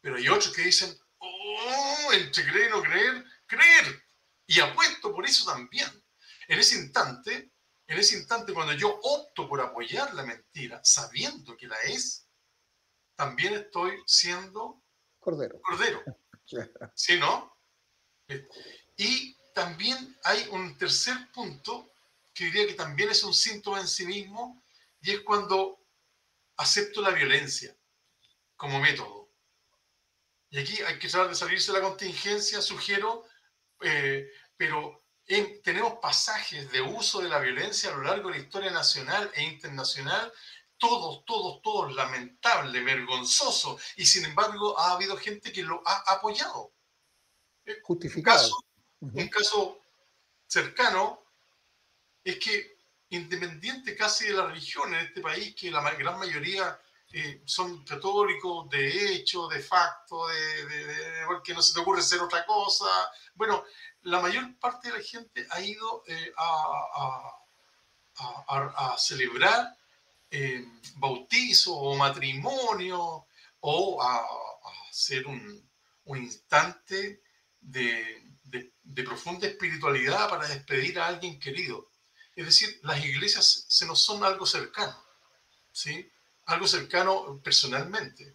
pero hay otros que dicen, entre creer y no creer, creer. Y apuesto por eso también. En ese instante, en ese instante cuando yo opto por apoyar la mentira, sabiendo que la es, también estoy siendo cordero. Cordero. ¿Sí, no? Y también hay un tercer punto que diría que también es un síntoma en sí mismo, y es cuando acepto la violencia como método. Y aquí hay que tratar de salirse de la contingencia, sugiero, eh, pero tenemos pasajes de uso de la violencia a lo largo de la historia nacional e internacional, todos, todos, todos lamentable, vergonzoso, y sin embargo ha habido gente que lo ha apoyado. Eh, Justificado. Un caso, cercano es que independiente casi de la religión en este país, que la gran mayoría eh, son católicos de hecho, de facto, de, porque no se te ocurre ser otra cosa. Bueno, la mayor parte de la gente ha ido eh, a, a, a, celebrar eh, bautizo o matrimonio o a, hacer un, un instante de, de, de, profunda espiritualidad para despedir a alguien querido. Es decir, las iglesias se nos son algo cercano. ¿sí? Algo cercano personalmente.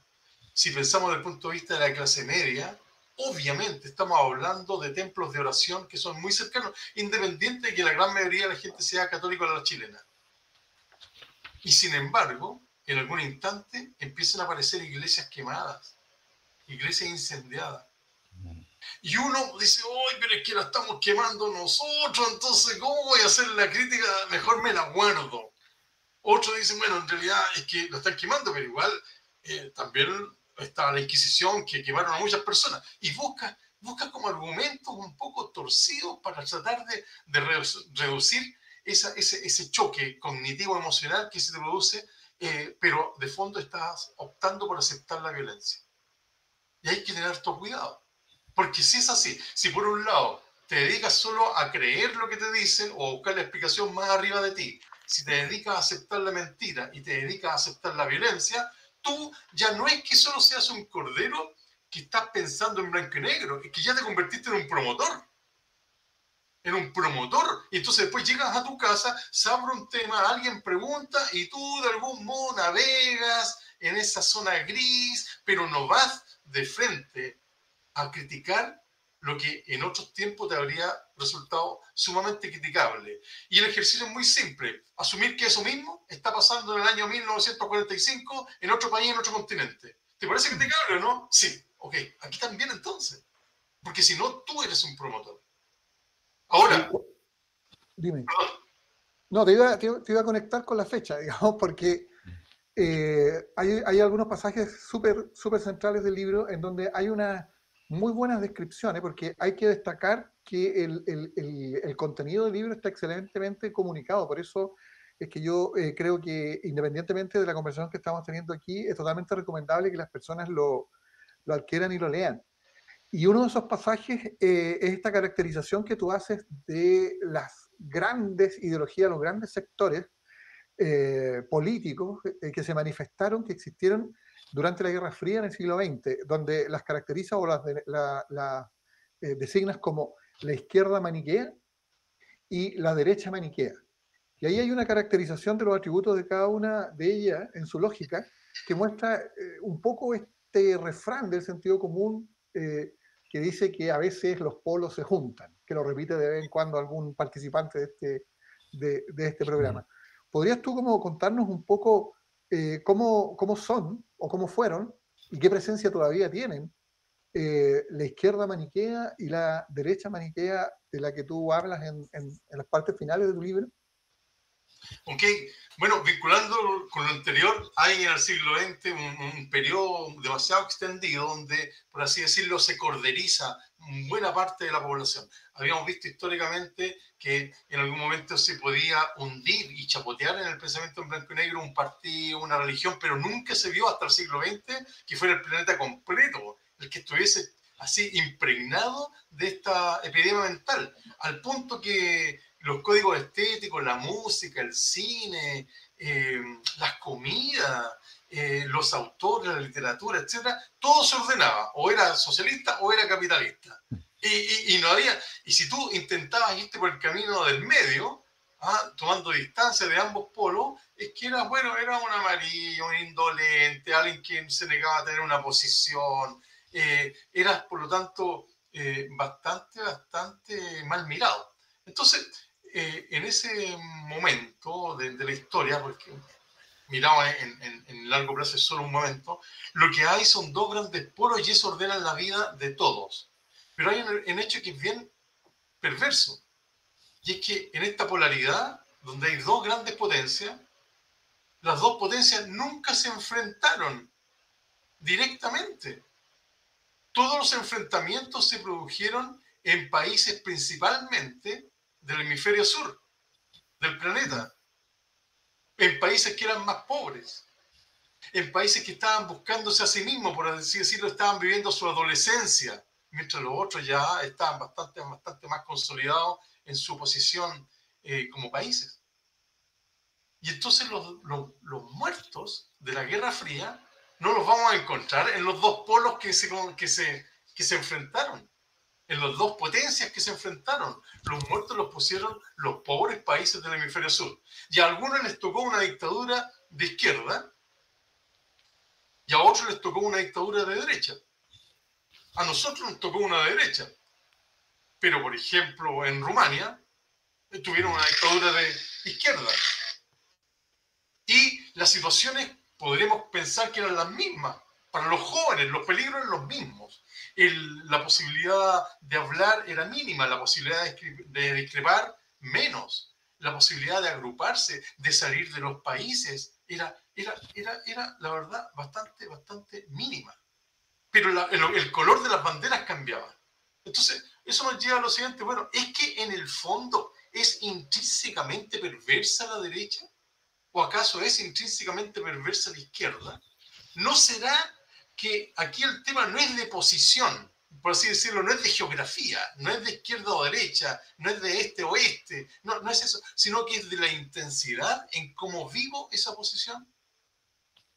Si pensamos desde el punto de vista de la clase media, obviamente estamos hablando de templos de oración que son muy cercanos, independiente de que la gran mayoría de la gente sea católica o la chilena. Y sin embargo, en algún instante empiezan a aparecer iglesias quemadas, iglesias incendiadas. Y uno dice, ¡ay, pero es que la estamos quemando nosotros! Entonces, ¿cómo voy a hacer la crítica? Mejor me la guardo. Otros dicen, bueno, en realidad es que lo están quemando, pero igual eh, también está la Inquisición que quemaron a muchas personas. Y busca, busca como argumentos un poco torcidos para tratar de, reducir ese, ese choque cognitivo-emocional que se te produce, eh, pero de fondo estás optando por aceptar la violencia. Y hay que tener todo cuidado. Porque si es así, si por un lado te dedicas solo a creer lo que te dicen o buscar la explicación más arriba de ti, si te dedicas a aceptar la mentira y te dedicas a aceptar la violencia, tú ya no es que solo seas un cordero que estás pensando en blanco y negro, es que ya te convertiste en un promotor. En un promotor. Y entonces después llegas a tu casa, se abre un tema, alguien pregunta y tú de algún modo navegas en esa zona gris, pero no vas de frente a criticar lo que en otros tiempos te habría resultado sumamente criticable. Y el ejercicio es muy simple, asumir que eso mismo está pasando en el año 1945 en otro país, en otro continente. ¿Te parece criticable o no? Sí, ok, aquí también entonces. Porque si no, tú eres un promotor. Ahora... Dime. No, te iba, te iba, a conectar con la fecha, digamos, porque eh, hay, hay, algunos pasajes súper super centrales del libro en donde hay una muy buenas descripciones, porque hay que destacar que el, el, el, contenido del libro está excelentemente comunicado, por eso es que yo eh, creo que independientemente de la conversación que estamos teniendo aquí, es totalmente recomendable que las personas lo, lo adquieran y lo lean. Y uno de esos pasajes eh, es esta caracterización que tú haces de las grandes ideologías, los grandes sectores eh, políticos que se manifestaron, que existieron durante la Guerra Fría en el siglo XX, donde las caracteriza o las, la, eh, designas como la izquierda maniquea y la derecha maniquea. Y ahí hay una caracterización de los atributos de cada una de ellas en su lógica que muestra eh, un poco este refrán del sentido común eh, que dice que a veces los polos se juntan, que lo repite de vez en cuando algún participante de este, de, de este programa. ¿Podrías tú como contarnos un poco eh, cómo, cómo, son o cómo fueron y qué presencia todavía tienen eh, la izquierda maniquea y la derecha maniquea de la que tú hablas en, en, las partes finales de tu libro. Ok, bueno, vinculando con lo anterior, hay en el siglo XX un, un, periodo demasiado extendido donde, por así decirlo, se corderiza buena parte de la población. Habíamos visto históricamente que en algún momento se podía hundir y chapotear en el pensamiento en blanco y negro un partido, una religión, pero nunca se vio hasta el siglo XX que fuera el planeta completo el que estuviese así impregnado de esta epidemia mental, al punto que los códigos estéticos, la música, el cine, eh, las comidas, eh, los autores, la literatura, etcétera, todo se ordenaba, o era socialista o era capitalista. Y, y, no había, y si tú intentabas irte por el camino del medio, ah, tomando distancia de ambos polos, es que era, bueno, era un amarillo, un indolente, alguien que se negaba a tener una posición, eh, eras por lo tanto eh, bastante, bastante mal mirado. Entonces, eh, en ese momento de, de, la historia, porque mirado en, en, largo plazo es solo un momento, lo que hay son dos grandes polos y eso ordena la vida de todos. Pero hay un, hecho que es bien perverso, y es que en esta polaridad, donde hay dos grandes potencias, las dos potencias nunca se enfrentaron directamente. Todos los enfrentamientos se produjeron en países principalmente del hemisferio sur del planeta en países que eran más pobres, en países que estaban buscándose a sí mismos, por así decirlo, estaban viviendo su adolescencia, mientras los otros ya estaban bastante, bastante más consolidados en su posición eh, como países. Y entonces los, los, los, muertos de la Guerra Fría no los vamos a encontrar en los dos polos que se, que se, que se enfrentaron en las dos potencias que se enfrentaron. Los muertos los pusieron los pobres países del hemisferio sur. Y a algunos les tocó una dictadura de izquierda y a otros les tocó una dictadura de derecha. A nosotros nos tocó una de derecha. Pero, por ejemplo, en Rumania tuvieron una dictadura de izquierda. Y las situaciones podríamos pensar que eran las mismas. Para los jóvenes, los peligros eran los mismos la posibilidad de hablar era mínima, la posibilidad de, discrepar menos, la posibilidad de agruparse, de salir de los países, era, era, era, era la verdad bastante, bastante mínima. Pero el, el color de las banderas cambiaba. Entonces, eso nos lleva a lo siguiente, bueno, es que en el fondo ¿Es intrínsecamente perversa la derecha? ¿O acaso es intrínsecamente perversa la izquierda? ¿No será que aquí el tema no es de posición, por así decirlo, no es de geografía, no es de izquierda o derecha, no es de este o oeste, no, no es eso, sino que es de la intensidad en cómo vivo esa posición?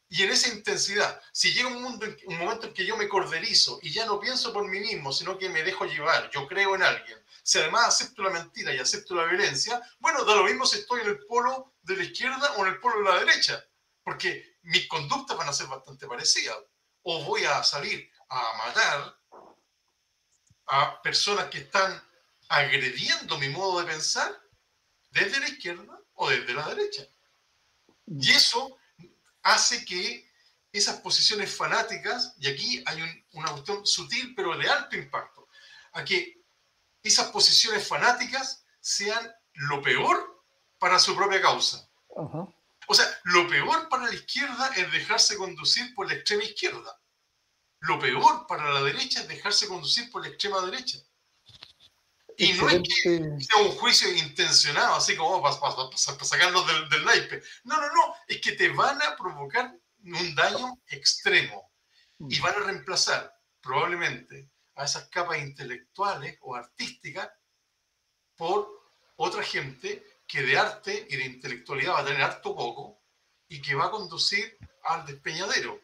Y en esa intensidad, si llega un, mundo, un momento en que yo me corderizo y ya no pienso por mí mismo, sino que me dejo llevar, yo creo en alguien, si además acepto la mentira y acepto la violencia, bueno, da lo mismo si estoy en el polo de la izquierda o en el polo de la derecha, porque mis conductas van a ser bastante parecidas. O voy a salir a matar a personas que están agrediendo mi modo de pensar desde la izquierda o desde la derecha. Y eso hace que esas posiciones fanáticas, y aquí hay una cuestión sutil pero de alto impacto, a que esas posiciones fanáticas sean lo peor para su propia causa. O sea, lo peor para la izquierda es dejarse conducir por la extrema izquierda. Lo peor para la derecha es dejarse conducir por la extrema derecha. Y no es que sea un juicio intencionado, así como para, para, sacarlos del, del naipe. No, no, no. Es que te van a provocar un daño extremo. Y mm. van a reemplazar probablemente a esas capas intelectuales o artísticas por otra gente que de arte y de intelectualidad va a tener harto poco y que va a conducir al despeñadero.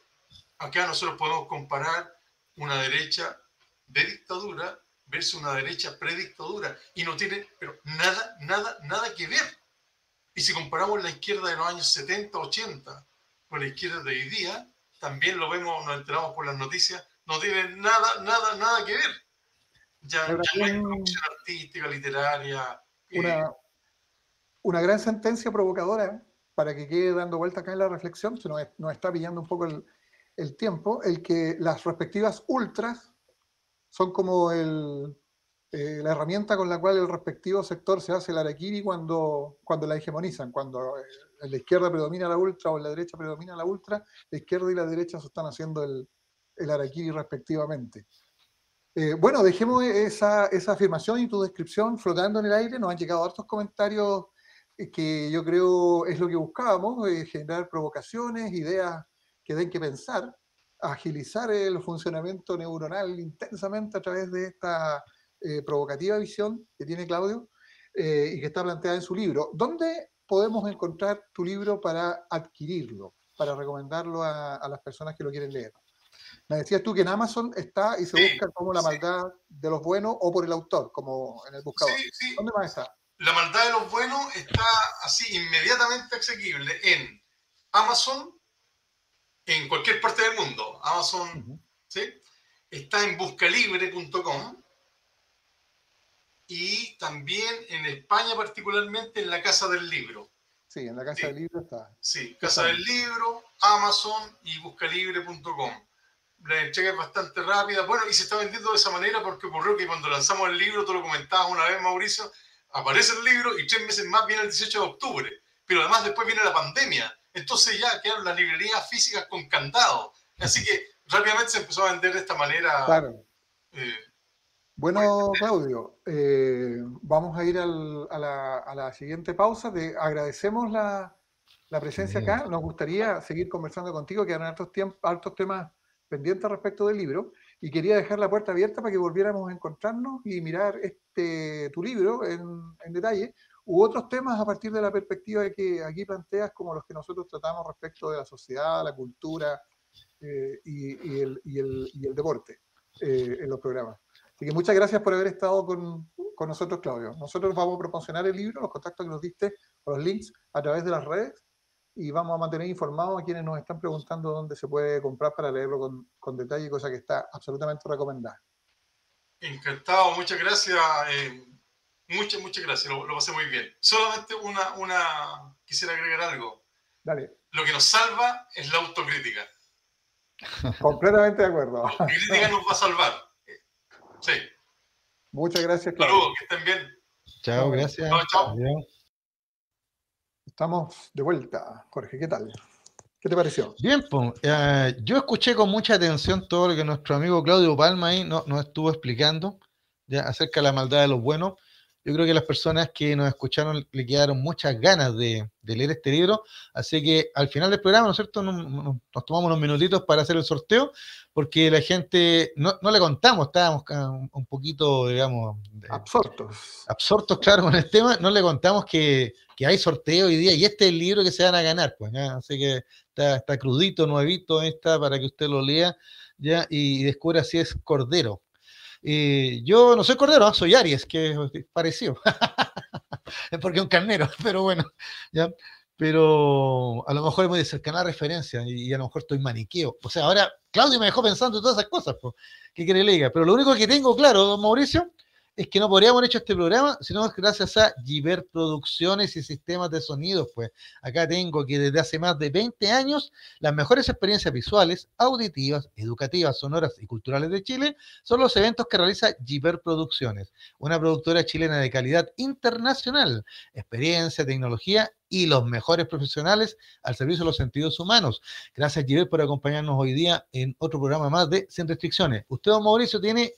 Acá nosotros podemos comparar una derecha de dictadura versus una derecha predictadura y no tiene pero nada, nada, nada que ver. Y si comparamos la izquierda de los años 70, 80 con la izquierda de hoy día, también lo vemos, nos enteramos por las noticias, no tiene nada, nada, nada que ver. Ya, no hay producción artística, literaria. Eh, una, gran sentencia provocadora para que quede dando vuelta acá en la reflexión, se nos, nos está pillando un poco el, el tiempo, el que las respectivas ultras son como el, eh, la herramienta con la cual el respectivo sector se hace el araquiri cuando, cuando la hegemonizan, cuando eh, la izquierda predomina la ultra o en la derecha predomina la ultra, la izquierda y la derecha se están haciendo el, el araquiri respectivamente. Eh, bueno, dejemos esa, esa, afirmación y tu descripción flotando en el aire. Nos han llegado hartos comentarios que yo creo es lo que buscábamos, generar provocaciones, ideas que den que pensar, agilizar el funcionamiento neuronal intensamente a través de esta eh, provocativa visión que tiene Claudio eh, y que está planteada en su libro. ¿Dónde podemos encontrar tu libro para adquirirlo, para recomendarlo a, las personas que lo quieren leer? Me decías tú que en Amazon está y se busca como la maldad de los buenos o por el autor, como en el buscador. ¿Dónde más está? La maldad de los buenos está así inmediatamente asequible en Amazon, en cualquier parte del mundo. Amazon, ¿sí? Está en buscalibre.com y también en España particularmente en la Casa del Libro. Sí, en la Casa del Libro está. Sí, Casa del Libro, Amazon y buscalibre.com. La entrega es bastante rápida. Bueno, y se está vendiendo de esa manera porque ocurrió que cuando lanzamos el libro, tú lo comentabas una vez, Mauricio, aparece el libro y tres meses más viene el 18 de octubre. Pero además después viene la pandemia entonces ya quedaron las librerías físicas con candado. Así que rápidamente se empezó a vender de esta manera. Claro. Eh, bueno, Claudio, eh, vamos a ir al, a, la, a, la, siguiente pausa. Te agradecemos la, la presencia acá. Nos gustaría seguir conversando contigo, quedan hartos, hartos temas pendientes respecto del libro. Y quería dejar la puerta abierta para que volviéramos a encontrarnos y mirar este, tu libro en, en detalle, u otros temas a partir de la perspectiva que aquí planteas como los que nosotros tratamos respecto de la sociedad, la cultura eh, y, el, y, el, y, el, deporte eh, en los programas. Así que muchas gracias por haber estado con, con, nosotros, Claudio. Nosotros vamos a proporcionar el libro, los contactos que nos diste, los links a través de las redes y vamos a mantener informados a quienes nos están preguntando dónde se puede comprar para leerlo con, con detalle, cosa que está absolutamente recomendada. Encantado, muchas gracias. Eh Muchas, muchas gracias, lo, pasé muy bien. Solamente una, una, quisiera agregar algo. Dale. Lo que nos salva es la autocrítica. Completamente de acuerdo. La autocrítica nos va a salvar. Sí. Muchas gracias. Saludos, que estén bien. Chao, gracias. Chao, chao. Estamos de vuelta. Jorge, ¿qué tal? ¿Qué te pareció? Bien, pues, eh, yo escuché con mucha atención todo lo que nuestro amigo Claudio Palma ahí nos, estuvo explicando ya, acerca de la maldad de los buenos. Yo creo que las personas que nos escucharon le quedaron muchas ganas de, leer este libro, así que al final del programa, ¿no es cierto?, nos, tomamos unos minutitos para hacer el sorteo, porque la gente, no, le contamos, estábamos un poquito, digamos... Absortos. Absortos, claro, con el tema, no le contamos que, hay sorteo hoy día y este es el libro que se van a ganar, pues, así que está, está crudito, nuevito, está para que usted lo lea, ya, y descubra si es Cordero. Yo no soy cordero, ¿ah? soy Aries, que es parecido. porque es un carnero, pero bueno, ¿ya? Pero a lo mejor es muy cercana referencia y, a lo mejor estoy maniqueo. O sea, ahora Claudio me dejó pensando en todas esas cosas, pues, ¿qué quiere que le diga? Pero lo único que tengo claro, don Mauricio, es que no podríamos haber hecho este programa sino gracias a Giver Producciones y Sistemas de Sonidos. Pues acá tengo que desde hace más de 20 años las mejores experiencias visuales, auditivas, educativas, sonoras y culturales de Chile son los eventos que realiza Giver Producciones, una productora chilena de calidad internacional, experiencia, tecnología y los mejores profesionales al servicio de los sentidos humanos. Gracias, Giver, por acompañarnos hoy día en otro programa más de Sin Restricciones. Usted, don Mauricio, tiene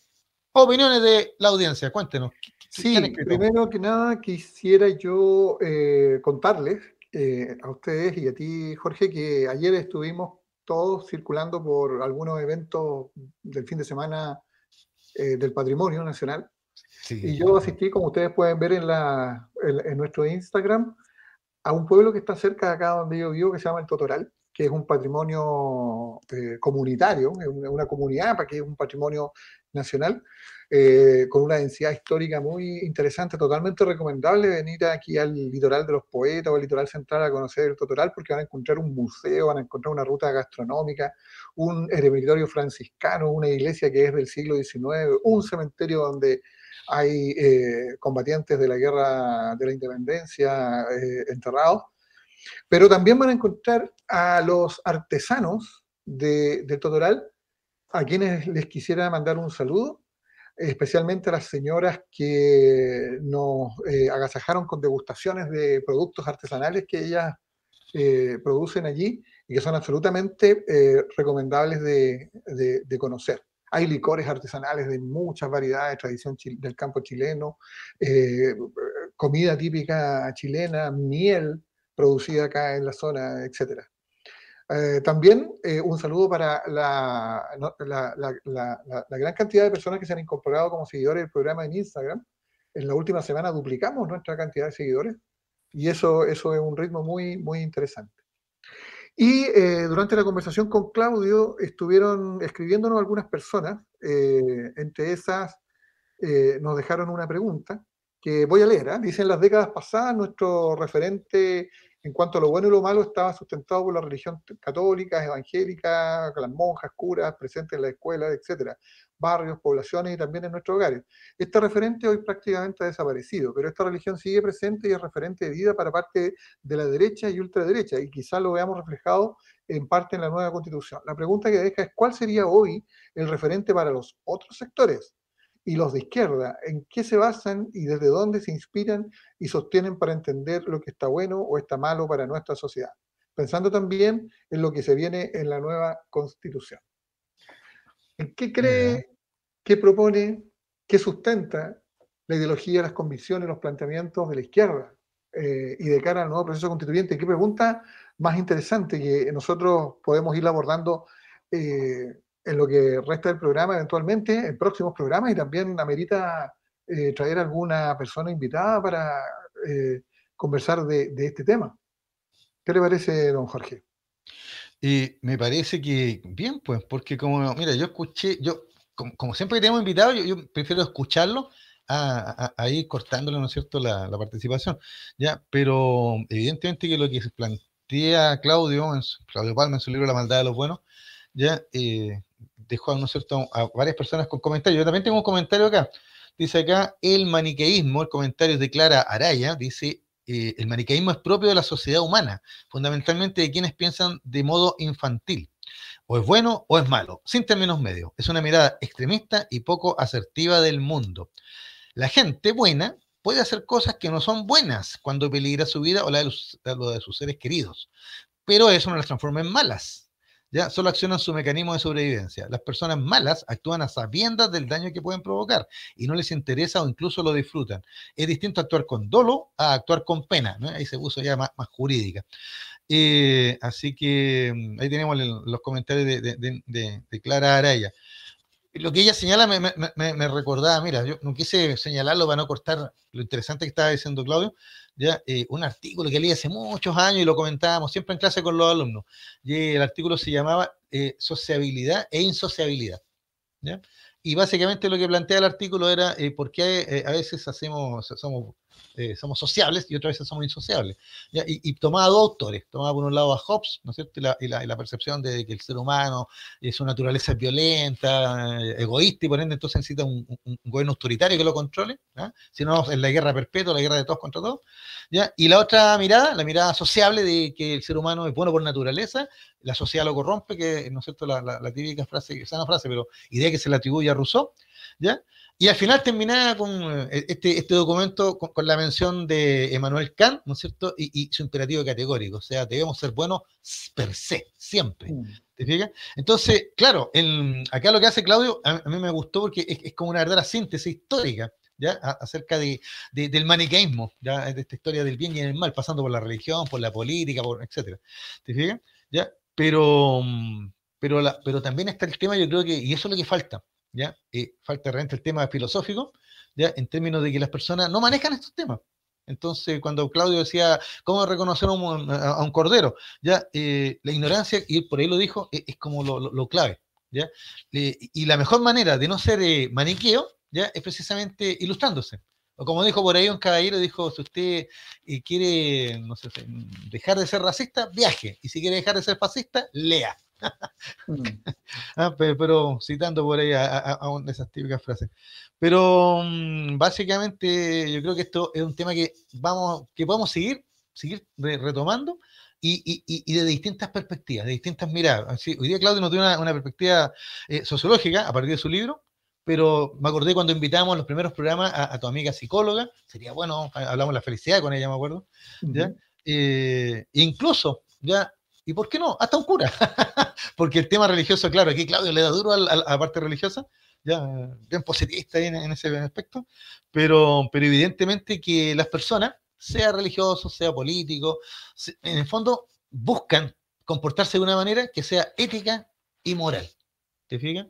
Opiniones de la audiencia, cuéntenos. Sí, primero que nada quisiera yo eh, contarles eh, a ustedes y a ti, Jorge, que ayer estuvimos todos circulando por algunos eventos del fin de semana eh, del patrimonio nacional. Y yo asistí, como ustedes pueden ver en, la, en, nuestro Instagram, a un pueblo que está cerca de acá donde yo vivo, que se llama El Totoral, que es un patrimonio comunitario, una comunidad, para que es un patrimonio nacional, eh, con una densidad histórica muy interesante, totalmente recomendable venir aquí al litoral de los poetas o al litoral central a conocer el Totoral porque van a encontrar un museo, van a encontrar una ruta gastronómica, un eremitorio franciscano, una iglesia que es del siglo XIX, un cementerio donde hay eh, combatientes de la guerra de la independencia eh, enterrados, pero también van a encontrar a los artesanos de, del Totoral a quienes les quisiera mandar un saludo, especialmente a las señoras que nos eh, agasajaron con degustaciones de productos artesanales que ellas eh, producen allí y que son absolutamente eh, recomendables de, conocer. Hay licores artesanales de muchas variedades, tradición del campo chileno, comida típica chilena, miel producida acá en la zona, etcétera. Eh, también eh, un saludo para la, gran cantidad de personas que se han incorporado como seguidores del programa en Instagram. En la última semana duplicamos nuestra cantidad de seguidores y eso, eso es un ritmo muy, muy interesante. Y eh, durante la conversación con Claudio estuvieron escribiéndonos algunas personas, entre esas nos dejaron una pregunta que voy a leer. ¿ah? Dice, en las décadas pasadas nuestro referente en cuanto a lo bueno y lo malo, estaba sustentado por la religión católica, evangélica, las monjas, curas presentes en la escuela, etcétera, barrios, poblaciones y también en nuestros hogares. Este referente hoy prácticamente ha desaparecido, pero esta religión sigue presente y es referente de vida para parte de la derecha y ultraderecha, y quizás lo veamos reflejado en parte en la nueva constitución. La pregunta que deja es cuál sería hoy el referente para los otros sectores y los de izquierda, en qué se basan y desde dónde se inspiran y sostienen para entender lo que está bueno o está malo para nuestra sociedad, pensando también en lo que se viene en la nueva constitución. ¿En qué cree, qué propone, qué sustenta la ideología, las convicciones, los planteamientos de la izquierda eh, y de cara al nuevo proceso constituyente? ¿Qué pregunta más interesante que nosotros podemos ir abordando eh, en lo que resta del programa eventualmente, en próximos programas, y también amerita eh, traer alguna persona invitada para eh, conversar de, este tema. ¿Qué le parece, don Jorge? Y me parece que bien, pues, porque como, mira, yo escuché, yo, como, siempre tenemos invitados, yo, prefiero escucharlo a, ir cortándole, ¿no es cierto?, la, participación, ¿ya? Pero evidentemente que lo que se plantea Claudio, Claudio Palma en su libro La maldad de los buenos, ya eh, dejó ¿no a varias personas con comentarios. Yo también tengo un comentario acá. Dice acá, el maniqueísmo, el comentario de Clara Araya, dice, eh, el maniqueísmo es propio de la sociedad humana, fundamentalmente de quienes piensan de modo infantil. O es bueno o es malo, sin términos medios. Es una mirada extremista y poco asertiva del mundo. La gente buena puede hacer cosas que no son buenas cuando peligra su vida o la de, los, de sus seres queridos, pero eso no las transforma en malas ya solo accionan su mecanismo de sobrevivencia. Las personas malas actúan a sabiendas del daño que pueden provocar y no les interesa o incluso lo disfrutan. Es distinto actuar con dolo a actuar con pena, ahí se puso ya más, jurídica. Eh, así que mm, ahí tenemos los comentarios de, Clara Araya. Lo que ella señala me, me, recordaba, mira, yo no quise señalarlo para no cortar lo interesante que estaba diciendo Claudio, eh, un artículo que leí hace muchos años y lo comentábamos siempre en clase con los alumnos. Y el artículo se llamaba eh, Sociabilidad e Insociabilidad. Y básicamente lo que plantea el artículo era eh, por qué a veces hacemos, somos eh, somos sociables y otras veces somos insociables. Y, tomaba dos autores, tomaba por un lado a Hobbes, ¿no es cierto? Y la, percepción de que el ser humano, es su naturaleza es violenta, eh, egoísta, y por ende entonces necesita un, gobierno autoritario que lo controle, si no es la guerra perpetua, la guerra de todos contra todos. ¿ya? Y la otra mirada, la mirada sociable de que el ser humano es bueno por naturaleza, la sociedad lo corrompe, que no es cierto la, la, típica frase, sana frase, pero idea que se le atribuye a Rousseau, ¿ya? Y al final terminaba con eh, este, este documento con, la mención de Emmanuel Kant, ¿no es cierto? Y, su imperativo categórico, o sea, debemos ser buenos per se, siempre. Mm. ¿Te fijas? Entonces, claro, acá lo que hace Claudio, a, mí me gustó porque es, como una verdadera síntesis histórica, ¿ya? acerca de, del maniqueísmo, ¿ya? de esta historia del bien y el mal, pasando por la religión, por la política, por, etc. ¿Te fijas? ¿Ya? Pero, pero, la, pero también está el tema, yo creo que, y eso es lo que falta, ¿ya? Eh, falta realmente el tema filosófico, ¿ya? En términos de que las personas no manejan estos temas. Entonces, cuando Claudio decía, ¿cómo reconocer a un, cordero? Ya, eh, la ignorancia, y por ahí lo dijo, e, es, como lo, clave, ¿ya? y la mejor manera de no ser eh, maniqueo, ¿ya? Es precisamente ilustrándose. O como dijo por ahí un caballero, dijo, si usted quiere, no sé, dejar de ser racista, viaje. Y si quiere dejar de ser fascista, lea. Mm. Ah, pero, citando por ahí a, una de esas típicas frases. Pero mm, básicamente yo creo que esto es un tema que vamos, que podemos seguir, seguir retomando y, de distintas perspectivas, de distintas miradas. hoy día Claudio nos dio una, perspectiva eh, sociológica a partir de su libro, pero me acordé cuando invitamos los primeros programas a, tu amiga psicóloga, sería bueno, hablamos de la felicidad con ella, me acuerdo, ¿ya? Eh, incluso, ya ¿Y por qué no? Hasta un cura. Porque el tema religioso, claro, aquí Claudio le da duro a la parte religiosa, ya bien positivista en, en, ese aspecto, pero, pero evidentemente que las personas, sea religioso, sea político, en el fondo buscan comportarse de una manera que sea ética y moral. ¿Te fijas?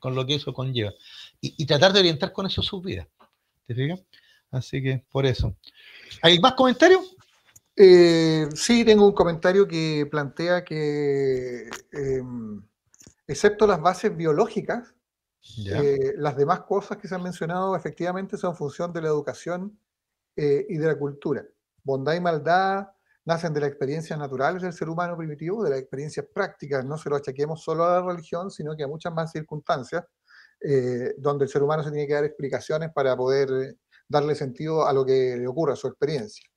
Con, lo que eso conlleva. Y, y, tratar de orientar con eso sus vidas. ¿Te fijas? Así que por eso. ¿Hay más comentarios? Eh, sí, tengo un comentario que plantea que, em, excepto las bases biológicas, eh, las demás cosas que se han mencionado efectivamente son función de la educación eh, y de la cultura. Bondad y maldad nacen de las experiencias naturales del ser humano primitivo, de las experiencias prácticas. No se lo achaquemos solo a la religión, sino que a muchas más circunstancias donde el ser humano se tiene que dar explicaciones para poder darle sentido a lo que le ocurre, a su experiencia.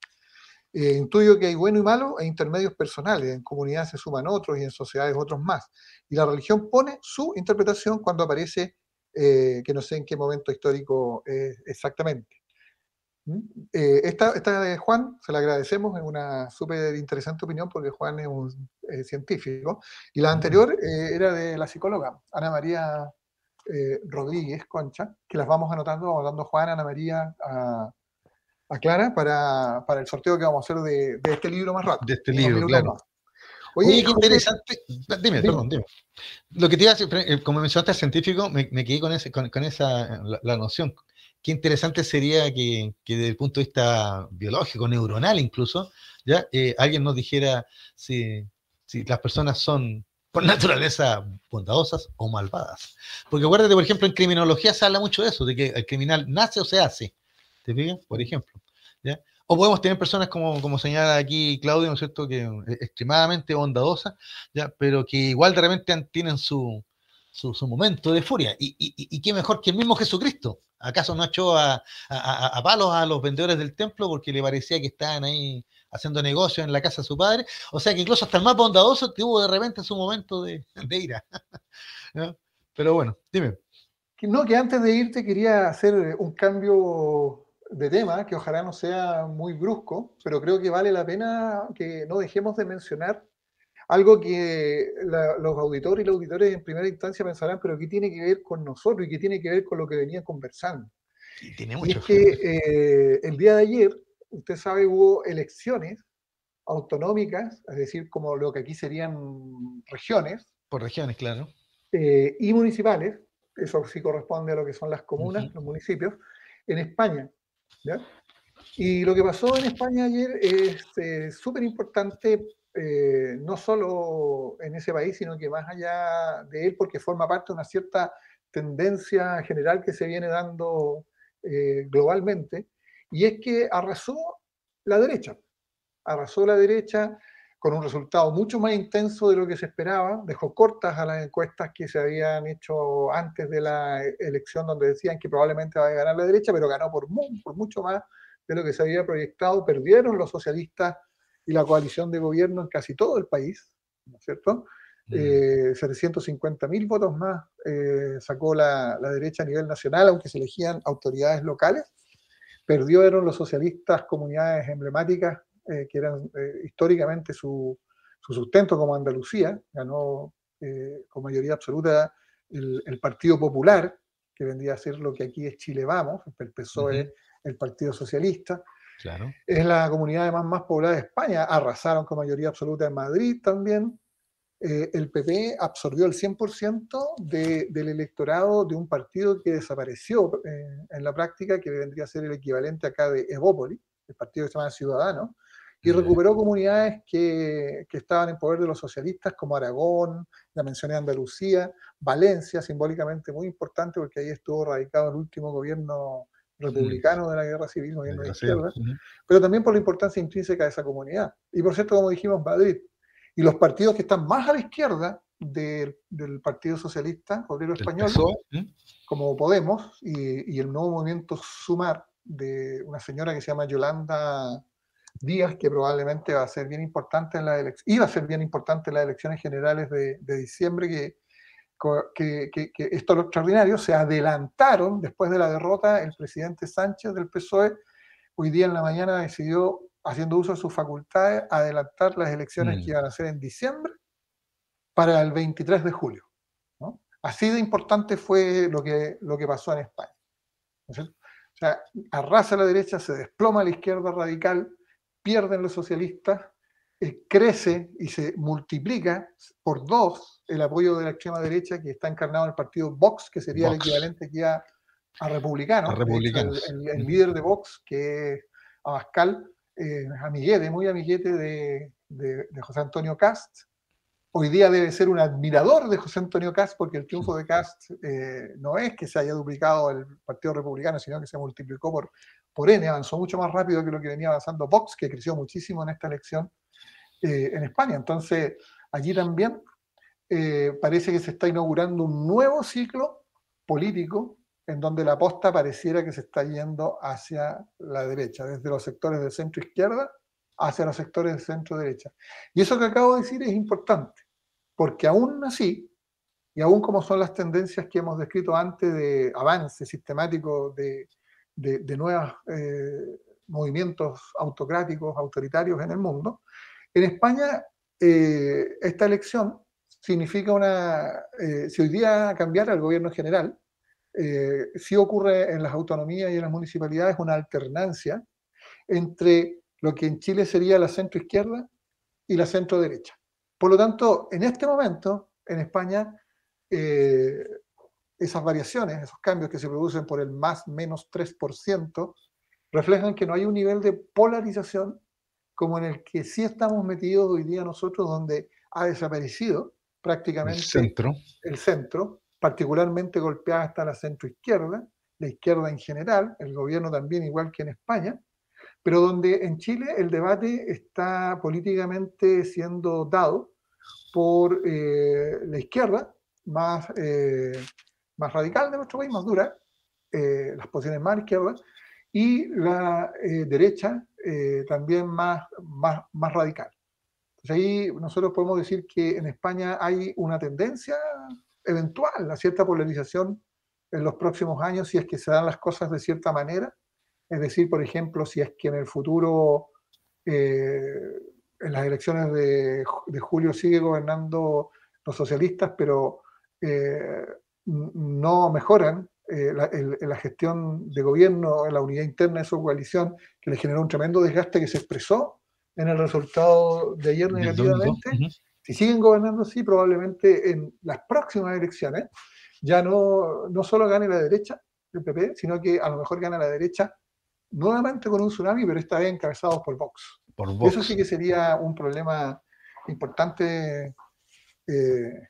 Eh, intuyo que hay bueno y malo e intermedios personales, en comunidades se suman otros y en sociedades otros más. Y la religión pone su interpretación cuando aparece, eh, que no sé en qué momento histórico exactamente. ¿Mm? Eh, esta, esta, de Juan, se la agradecemos, es una súper interesante opinión porque Juan es un científico. Y la anterior era de la psicóloga Ana María Rodríguez Concha, que las vamos anotando, vamos dando Juan, Ana María, a a Clara para, para, el sorteo que vamos a hacer de, de este libro más rápido. De este libro, claro. Oye, qué interesante. Dime, perdón, dime. Lo que te iba a decir, eh, como mencionaste al científico, me, me quedé con, ese, con, con esa la, noción. Qué interesante sería que, que, desde el punto de vista biológico, neuronal incluso, ya eh, alguien nos dijera si, si las personas son por naturaleza bondadosas o malvadas. Porque acuérdate, por ejemplo, en criminología se habla mucho de eso, de que el criminal nace o se hace. ¿Te fijas? Por ejemplo. O podemos tener personas como, como señala aquí Claudio, ¿no es cierto?, que extremadamente bondadosas, ¿ya? pero que igual de repente tienen su, su, momento de furia. Y, y, qué mejor que el mismo Jesucristo. ¿Acaso no echó a, a, palos a los vendedores del templo porque le parecía que estaban ahí haciendo negocio en la casa de su padre? O sea que incluso hasta el más bondadoso tuvo de repente su momento de, de ira. Pero bueno, dime. No, que antes de irte quería hacer un cambio de tema, que ojalá no sea muy brusco, pero creo que vale la pena que no dejemos de mencionar algo que los auditores y los auditores en primera instancia pensarán, pero ¿qué tiene que ver con nosotros y qué tiene que ver con lo que venía conversando? Y, es que eh, el día de ayer, usted sabe, hubo elecciones autonómicas, es decir, como lo que aquí serían regiones. Por regiones, claro. Eh, y municipales, eso sí corresponde a lo que son las comunas, los municipios, en España. Y lo que pasó en España ayer es eh, súper importante, eh, no solo en ese país, sino que más allá de él, porque forma parte de una cierta tendencia general que se viene dando globalmente, y es que arrasó la derecha arrasó la derecha con un resultado mucho más intenso de lo que se esperaba, dejó cortas a las encuestas que se habían hecho antes de la elección, donde decían que probablemente va a ganar la derecha, pero ganó por, por mucho más de lo que se había proyectado. Perdieron los socialistas y la coalición de gobierno en casi todo el país, ¿no es cierto? Mm. Eh, 750 mil votos más eh, sacó la, la, derecha a nivel nacional, aunque se elegían autoridades locales. Perdieron los socialistas comunidades emblemáticas eh, que eran eh, históricamente su, sustento como Andalucía, ganó eh, con mayoría absoluta el, Partido Popular, que vendría a ser lo que aquí es Chile Vamos, el PSOE, el Partido Socialista. Claro. Es la comunidad más, más poblada de España, arrasaron con mayoría absoluta en Madrid también. el PP absorbió el 100% del electorado de un partido que desapareció en la práctica, que vendría a ser el equivalente acá de Evópoli, el partido que se llama Ciudadano, y recuperó comunidades que, que, estaban en poder de los socialistas, como Aragón, la mencioné Andalucía, Valencia, simbólicamente muy importante, porque ahí estuvo radicado el último gobierno republicano de la guerra civil, gobierno de izquierda, pero también por la importancia intrínseca de esa comunidad. Y por cierto, como dijimos, Madrid. Y los partidos que están más a la izquierda del, del Partido Socialista Obrero Español, como Podemos, y, y el nuevo movimiento Sumar, de una señora que se llama Yolanda días que probablemente va a ser bien importante en la iba a ser bien importante en las elecciones generales de, diciembre, que, que, que, que, esto es lo extraordinario, se adelantaron después de la derrota, el presidente Sánchez del PSOE, hoy día en la mañana decidió, haciendo uso de sus facultades, adelantar las elecciones mm. que iban a ser en diciembre para el 23 de julio. Así de importante fue lo que, lo que pasó en España. o sea, arrasa la derecha, se desploma la izquierda radical, pierden los socialistas, eh, crece y se multiplica por dos el apoyo de la extrema derecha que está encarnado en el partido Vox, que sería el equivalente aquí a, a republicano. El, líder de Vox, que es Abascal, eh, amiguete, muy amiguete de, de, de José Antonio Cast, hoy día debe ser un admirador de José Antonio Cast, porque el triunfo de Cast eh, no es que se haya duplicado el Partido Republicano, sino que se multiplicó por, por N, avanzó mucho más rápido que lo que venía avanzando Vox, que creció muchísimo en esta elección eh, en España. Entonces, allí también eh, parece que se está inaugurando un nuevo ciclo político en donde la posta pareciera que se está yendo hacia la derecha, desde los sectores de centro izquierda hacia los sectores de centro derecha. Y eso que acabo de decir es importante, porque aún así, y aún como son las tendencias que hemos descrito antes de avance sistemático de, de, nuevos eh, movimientos autocráticos, autoritarios en el mundo, en España eh, esta elección significa una, eh, si hoy día cambiara el gobierno general, si ocurre en las autonomías y en las municipalidades una alternancia entre lo que en Chile sería la centro izquierda y la centro derecha. Por lo tanto, en este momento, en España, eh, esas variaciones, esos cambios que se producen por el más menos 3%, reflejan que no hay un nivel de polarización como en el que sí estamos metidos hoy día nosotros, donde ha desaparecido prácticamente el centro, el centro particularmente golpeada está la centro izquierda, la izquierda en general, el gobierno también igual que en España, pero donde en Chile el debate está políticamente siendo dado por eh, la izquierda más, eh, más radical de nuestro país, más dura, eh, las posiciones más izquierdas, y la derecha también más, más, más radical. Entonces ahí nosotros podemos decir que en España hay una tendencia eventual a cierta polarización en los próximos años si es que se dan las cosas de cierta manera es decir, por ejemplo, si es que en el futuro eh, en las elecciones de, julio sigue gobernando los socialistas, pero eh, no mejoran eh, la, gestión de gobierno, la unidad interna de su coalición, que le generó un tremendo desgaste que se expresó en el resultado de ayer negativamente. Si siguen gobernando así, probablemente en las próximas elecciones ya no, no solo gane la derecha del PP, sino que a lo mejor gana la derecha nuevamente con un tsunami, pero esta vez encabezados por Vox. Eso sí que sería un problema importante eh,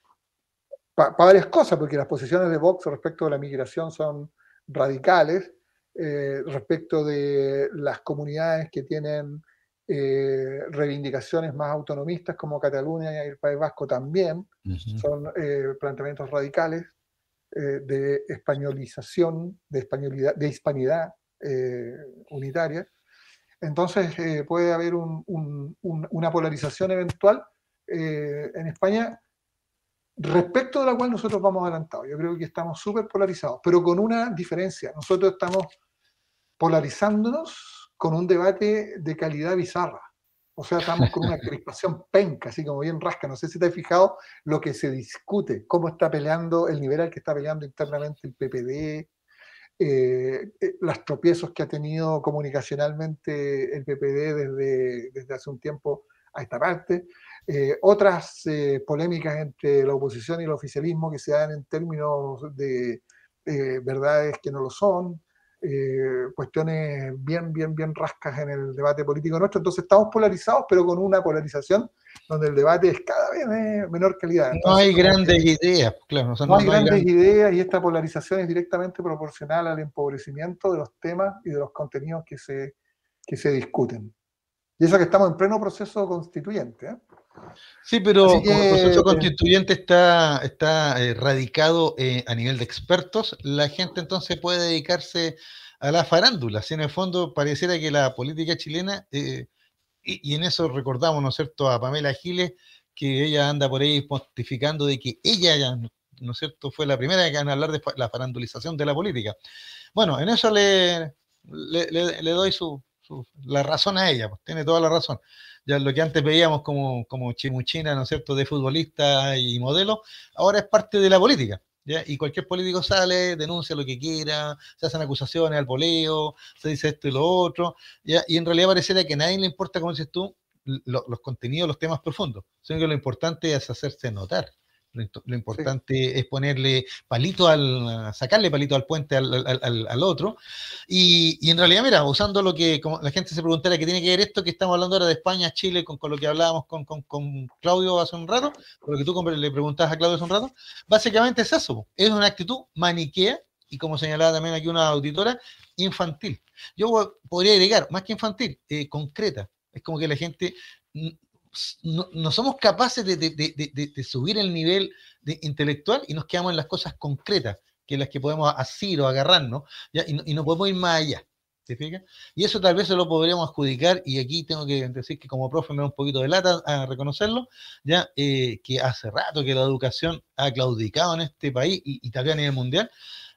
para varias cosas, porque las posiciones de Vox respecto de la migración son radicales, eh, respecto de las comunidades que tienen eh, reivindicaciones más autonomistas como Cataluña y el País Vasco también, son planteamientos radicales de españolización, de, españolidad, de hispanidad unitaria. Entonces eh, puede haber una polarización eventual eh, en España respecto de la cual nosotros vamos adelantados. Yo creo que estamos súper polarizados, pero con una diferencia. Nosotros estamos polarizándonos con un debate de calidad bizarra. O sea, estamos con una crispación penca, así como bien rasca. No sé si te has fijado lo que se discute, cómo está peleando el nivel al que está peleando internamente el PPD, eh, eh, los tropiezos que ha tenido comunicacionalmente el PPD desde, desde hace un tiempo a esta parte, eh, otras polémicas entre la oposición y el oficialismo que se dan en términos de verdades que no lo son, cuestiones bien, bien, bien rascas en el debate político nuestro. Entonces estamos polarizados, pero con una polarización donde el debate es cada vez de menor calidad. no hay grandes ideas, claro. No, hay grandes ideas y esta polarización es directamente proporcional al empobrecimiento de los temas y de los contenidos que se, que se discuten. Y eso que estamos en pleno proceso constituyente. ¿eh? Sí, pero como el proceso constituyente está, está eh, radicado eh, a nivel de expertos, la gente entonces puede dedicarse a la farándula. Si en el fondo pareciera que la política chilena y, en eso recordamos, ¿no es cierto?, a Pamela Giles, que ella anda por ahí pontificando de que ella, ¿no es cierto?, fue la primera a hablar de la farandulización de la política. Bueno, en eso le, le, doy su, la razón a ella, pues, tiene toda la razón. Ya lo que antes veíamos como, como chimuchina, ¿no es cierto?, de futbolista y modelo, ahora es parte de la política. Y cualquier político sale, denuncia lo que quiera, se hacen acusaciones al poleo, se dice esto y lo otro, y en realidad pareciera que a nadie le importa, como dices tú, los contenidos, los temas profundos, sino que lo importante es hacerse notar. Lo, importante es ponerle palito al, sacarle palito al puente al, otro. Y, en realidad, mira, usando lo que como la gente se preguntara que tiene que ver esto que estamos hablando ahora de España, Chile, con, lo que hablábamos con, Claudio hace un rato, con lo que tú le preguntabas a Claudio hace un rato, básicamente es eso, es una actitud maniquea y como señalaba también aquí una auditora, infantil. Yo podría agregar, más que infantil, eh, concreta. Es como que la gente no, somos capaces de, subir el nivel intelectual y nos quedamos en las cosas concretas, que las que podemos asir o agarrarnos, Y, no, podemos ir más allá. ¿Te? Y eso tal vez se lo podríamos adjudicar, y aquí tengo que decir que como profe me da un poquito de lata a reconocerlo, ya eh, que hace rato que la educación ha claudicado en este país y, y también a nivel mundial,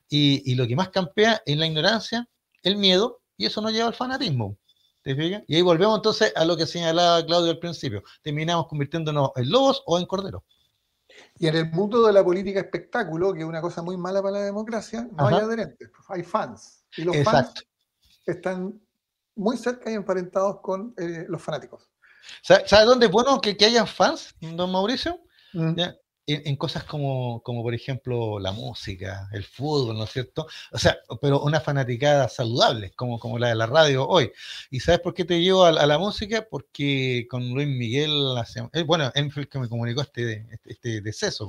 y, y lo que más campea es la ignorancia, el miedo, y eso nos lleva al fanatismo. Y ahí volvemos entonces a lo que señalaba Claudio al principio. Terminamos convirtiéndonos en lobos o en corderos. Y en el mundo de la política espectáculo, que es una cosa muy mala para la democracia, no hay adherentes, hay fans. Y los fans están muy cerca y emparentados con eh, los fanáticos. ¿Sabe dónde es bueno que, que hayan fans, don Mauricio? Mm en, cosas como, como, por ejemplo, la música, el fútbol, ¿no es cierto? O sea, pero una fanaticada saludable, como, como la de la radio hoy. ¿Y sabes por qué te llevo a, la música? Porque con Luis Miguel, eh, bueno, el que me comunicó este, este, este, deceso.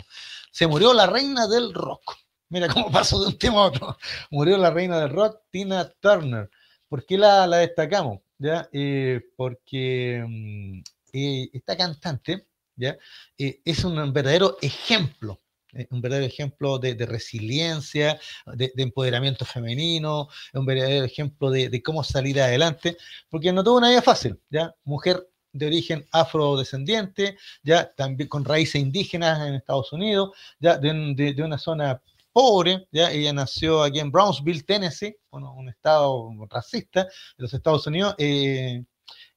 Se murió la reina del rock. Mira cómo pasó de un tema a otro. Murió la reina del rock, Tina Turner. ¿Por qué la, la destacamos? ¿Ya? Eh, porque mm, eh, esta cantante ¿ya? Eh, es un verdadero ejemplo, eh, un verdadero ejemplo de, resiliencia, de, empoderamiento femenino, un verdadero ejemplo de, cómo salir adelante, porque no tuvo una vida fácil, ¿ya? Mujer de origen afrodescendiente, ya también con raíces indígenas en Estados Unidos, ya de, una zona pobre, ya ella nació aquí en Brownsville, Tennessee, bueno, un estado racista de los Estados Unidos, eh,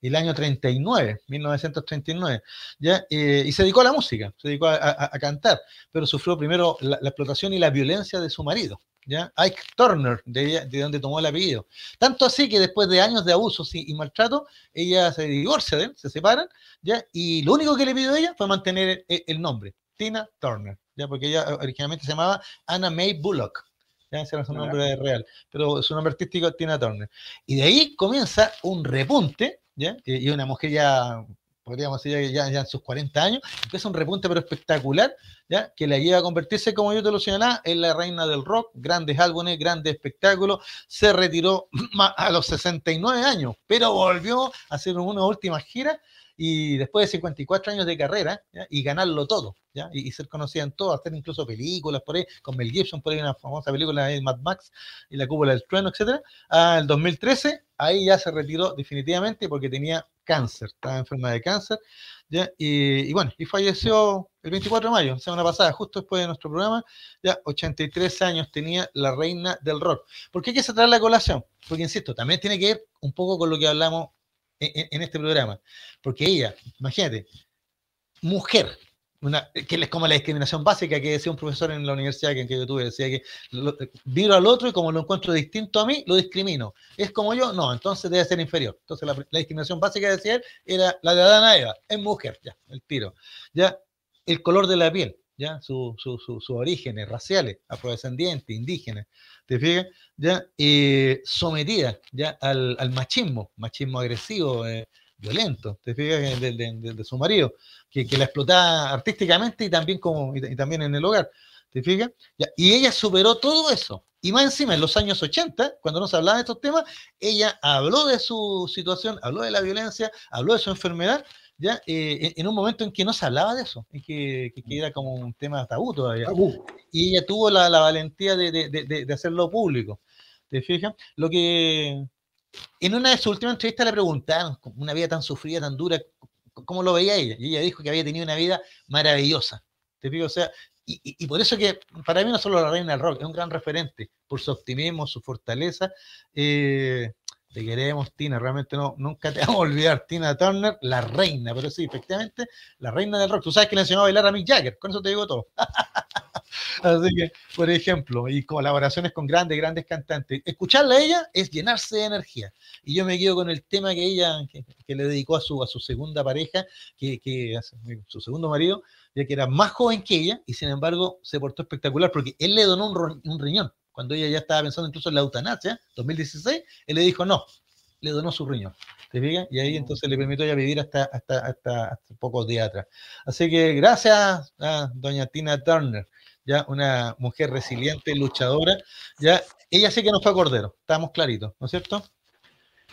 el año 39, 1939, ¿ya? Eh, y se dedicó a la música, se dedicó a, cantar, pero sufrió primero la, explotación y la violencia de su marido, ¿ya? Ike Turner, de, de, donde tomó el apellido. Tanto así que después de años de abusos y, maltrato, ella se divorcia de él, se separan, ¿ya? Y lo único que le pidió a ella fue mantener el, nombre, Tina Turner, ¿ya? Porque ella originalmente se llamaba Anna May Bullock, ya ese era su nombre real, pero su nombre artístico es Tina Turner. Y de ahí comienza un repunte, ¿ya? Y una mujer ya, podríamos decir, ya, ya en sus 40 años, empieza un repunte pero espectacular, ¿ya? Que la lleva a convertirse, como yo te lo señalaba, en la reina del rock, grandes álbumes, grandes espectáculos, se retiró a los 69 años, pero volvió a hacer una última gira y después de 54 años de carrera y ganarlo todo, ¿ya? Y, ser conocida en todo, hacer incluso películas por ahí, con Mel Gibson, por ahí una famosa película de Mad Max y la cúpula del trueno, etc. Al 2013, ahí ya se retiró definitivamente porque tenía cáncer, estaba enferma de cáncer, ¿ya? Y, bueno, y falleció el 24 de mayo, semana pasada, justo después de nuestro programa, ya 83 años tenía la reina del rock. ¿Por qué hay que traer la colación? Porque, insisto, también tiene que ver un poco con lo que hablamos en, este programa. Porque ella, imagínate, mujer, una, que es como la discriminación básica que decía un profesor en la universidad que, yo tuve, decía que miro al otro y como lo encuentro distinto a mí, lo discrimino. ¿Es como yo? No, entonces debe ser inferior. Entonces la, discriminación básica, decía él, era la de Adana Eva, es mujer, ya, el tiro. Ya, el color de la piel, ya, sus su, su, orígenes raciales, afrodescendientes, indígenas, ¿te fijas? ¿Ya? Eh, ¿ya? Al, al, machismo, machismo agresivo, eh, violento, ¿te fijas? De, de, su marido, que, que, la explotaba artísticamente y también, como, y, también en el hogar, ¿te fijas? ¿Ya? Y ella superó todo eso. Y más encima, en los años 80, cuando no se hablaba de estos temas, ella habló de su situación, habló de la violencia, habló de su enfermedad, ya eh, en un momento en que no se hablaba de eso, en que, era como un tema tabú todavía. Y ella tuvo la, valentía de, hacerlo público. ¿Te fijas? Lo que en una de sus últimas entrevistas le preguntaron, una vida tan sufrida, tan dura, ¿cómo lo veía ella? Y ella dijo que había tenido una vida maravillosa. ¿Te fijas? O sea, y, por eso que para mí no solo la reina del rock, es un gran referente por su optimismo, su fortaleza. Eh, te queremos, Tina. Realmente no, nunca te vamos a olvidar. Tina Turner, la reina, pero sí, efectivamente, la reina del rock. Tú sabes que le enseñó a bailar a Mick Jagger, con eso te digo todo. Así que, por ejemplo, y colaboraciones con grandes, grandes cantantes. Escucharla a ella es llenarse de energía. Y yo me quedo con el tema que ella, que, le dedicó a su, a su segunda pareja, que, que su segundo marido, ya que era más joven que ella, y sin embargo se portó espectacular porque él le donó un, un riñón cuando ella ya estaba pensando incluso en la eutanasia, 2016, él le dijo no, le donó su riñón. ¿Te fijas? Y ahí entonces le permitió ya vivir hasta, hasta, hasta, pocos días atrás. Así que gracias a doña Tina Turner, ya una mujer resiliente, luchadora, ya ella sí que nos fue a Cordero, estamos claritos, ¿no es cierto?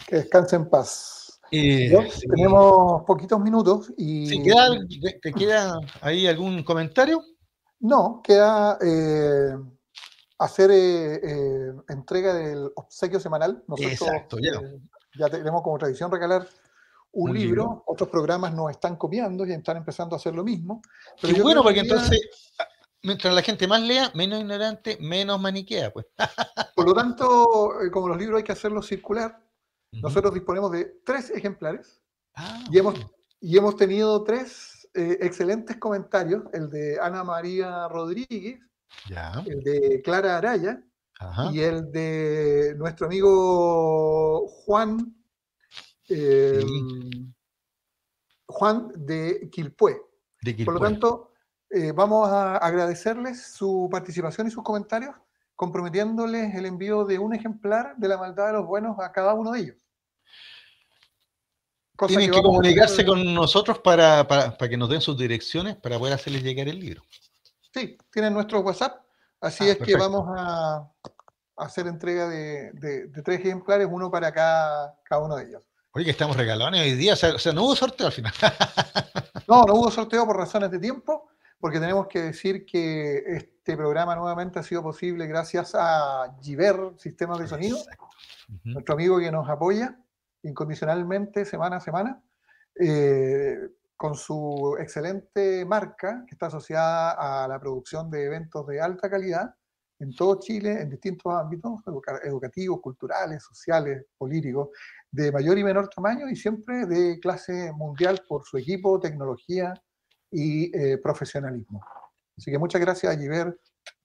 Que descanse en paz. Eh, tenemos poquitos minutos y... ¿Te queda ahí algún comentario? No, queda eh, hacer eh, eh, entrega del obsequio semanal. Nosotros Exacto, ya. Eh, ya tenemos como tradición regalar un, libro. otros programas nos están copiando y están empezando a hacer lo mismo. Pero bueno, porque entonces, mientras la gente más lea, menos ignorante, menos maniquea, pues. Por lo tanto, como los libros hay que hacerlos circular, nosotros disponemos de tres ejemplares ah, y, hemos, y hemos tenido tres excelentes comentarios, el de Ana María Rodríguez, el de Clara Araya y el de nuestro amigo Juan, em, Juan de Quilpué. Por lo tanto, eh, vamos a agradecerles su participación y sus comentarios, comprometiéndoles el envío de un ejemplar de la maldad de los buenos a cada uno de ellos. Tienen que, comunicarse con nosotros para, para, que nos den sus direcciones para poder hacerles llegar el libro. Sí, tienen nuestro WhatsApp. Así ah, es que vamos a, hacer entrega de, tres ejemplares, uno para cada, cada uno de ellos. Oye, que estamos regalando hoy día, o sea, no hubo sorteo al final. no, no hubo sorteo por razones de tiempo, porque tenemos que decir que este programa nuevamente ha sido posible gracias a Giver Sistemas de Sonido, nuestro amigo que nos apoya incondicionalmente semana a semana. Eh, con su excelente marca que está asociada a la producción de eventos de alta calidad en todo Chile, en distintos ámbitos educativos, culturales, sociales, políticos, de mayor y menor tamaño y siempre de clase mundial por su equipo, tecnología y eh, profesionalismo. Así que muchas gracias a Giver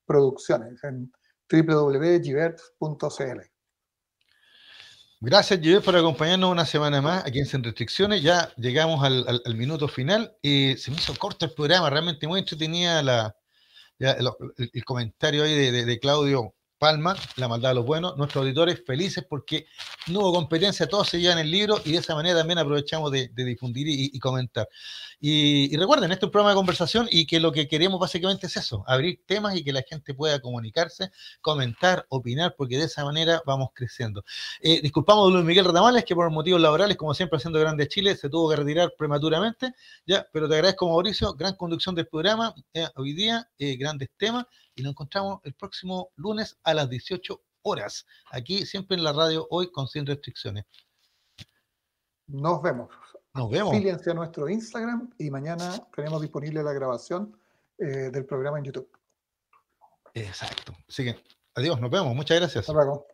Producciones en www.givert.cl. Gracias, Giver, por acompañarnos una semana más aquí en Sin Restricciones. Ya llegamos al, minuto final y se me hizo corto el programa, realmente muy entretenida la, el, comentario ahí de Claudio Palma, La maldad de los buenos, nuestros auditores felices porque no hubo competencia, todos se llevan el libro y de esa manera también aprovechamos de, difundir y, comentar. Y, recuerden, este es un programa de conversación y que lo que queremos básicamente es eso, abrir temas y que la gente pueda comunicarse, comentar, opinar, porque de esa manera vamos creciendo. Eh, disculpamos a Luis Miguel Ratamales, que por motivos laborales, como siempre haciendo Grande Chile, se tuvo que retirar prematuramente, ya, pero te agradezco Mauricio, gran conducción del programa, eh, hoy día, eh, grandes temas y nos encontramos el próximo lunes a las 18 horas, aquí siempre en la radio, hoy con Sin Restricciones. Nos vemos. Nos vemos. Fíjense a nuestro Instagram y mañana tenemos disponible la grabación eh, del programa en YouTube. Exacto. Así que, adiós, nos vemos. Muchas gracias. Hasta luego.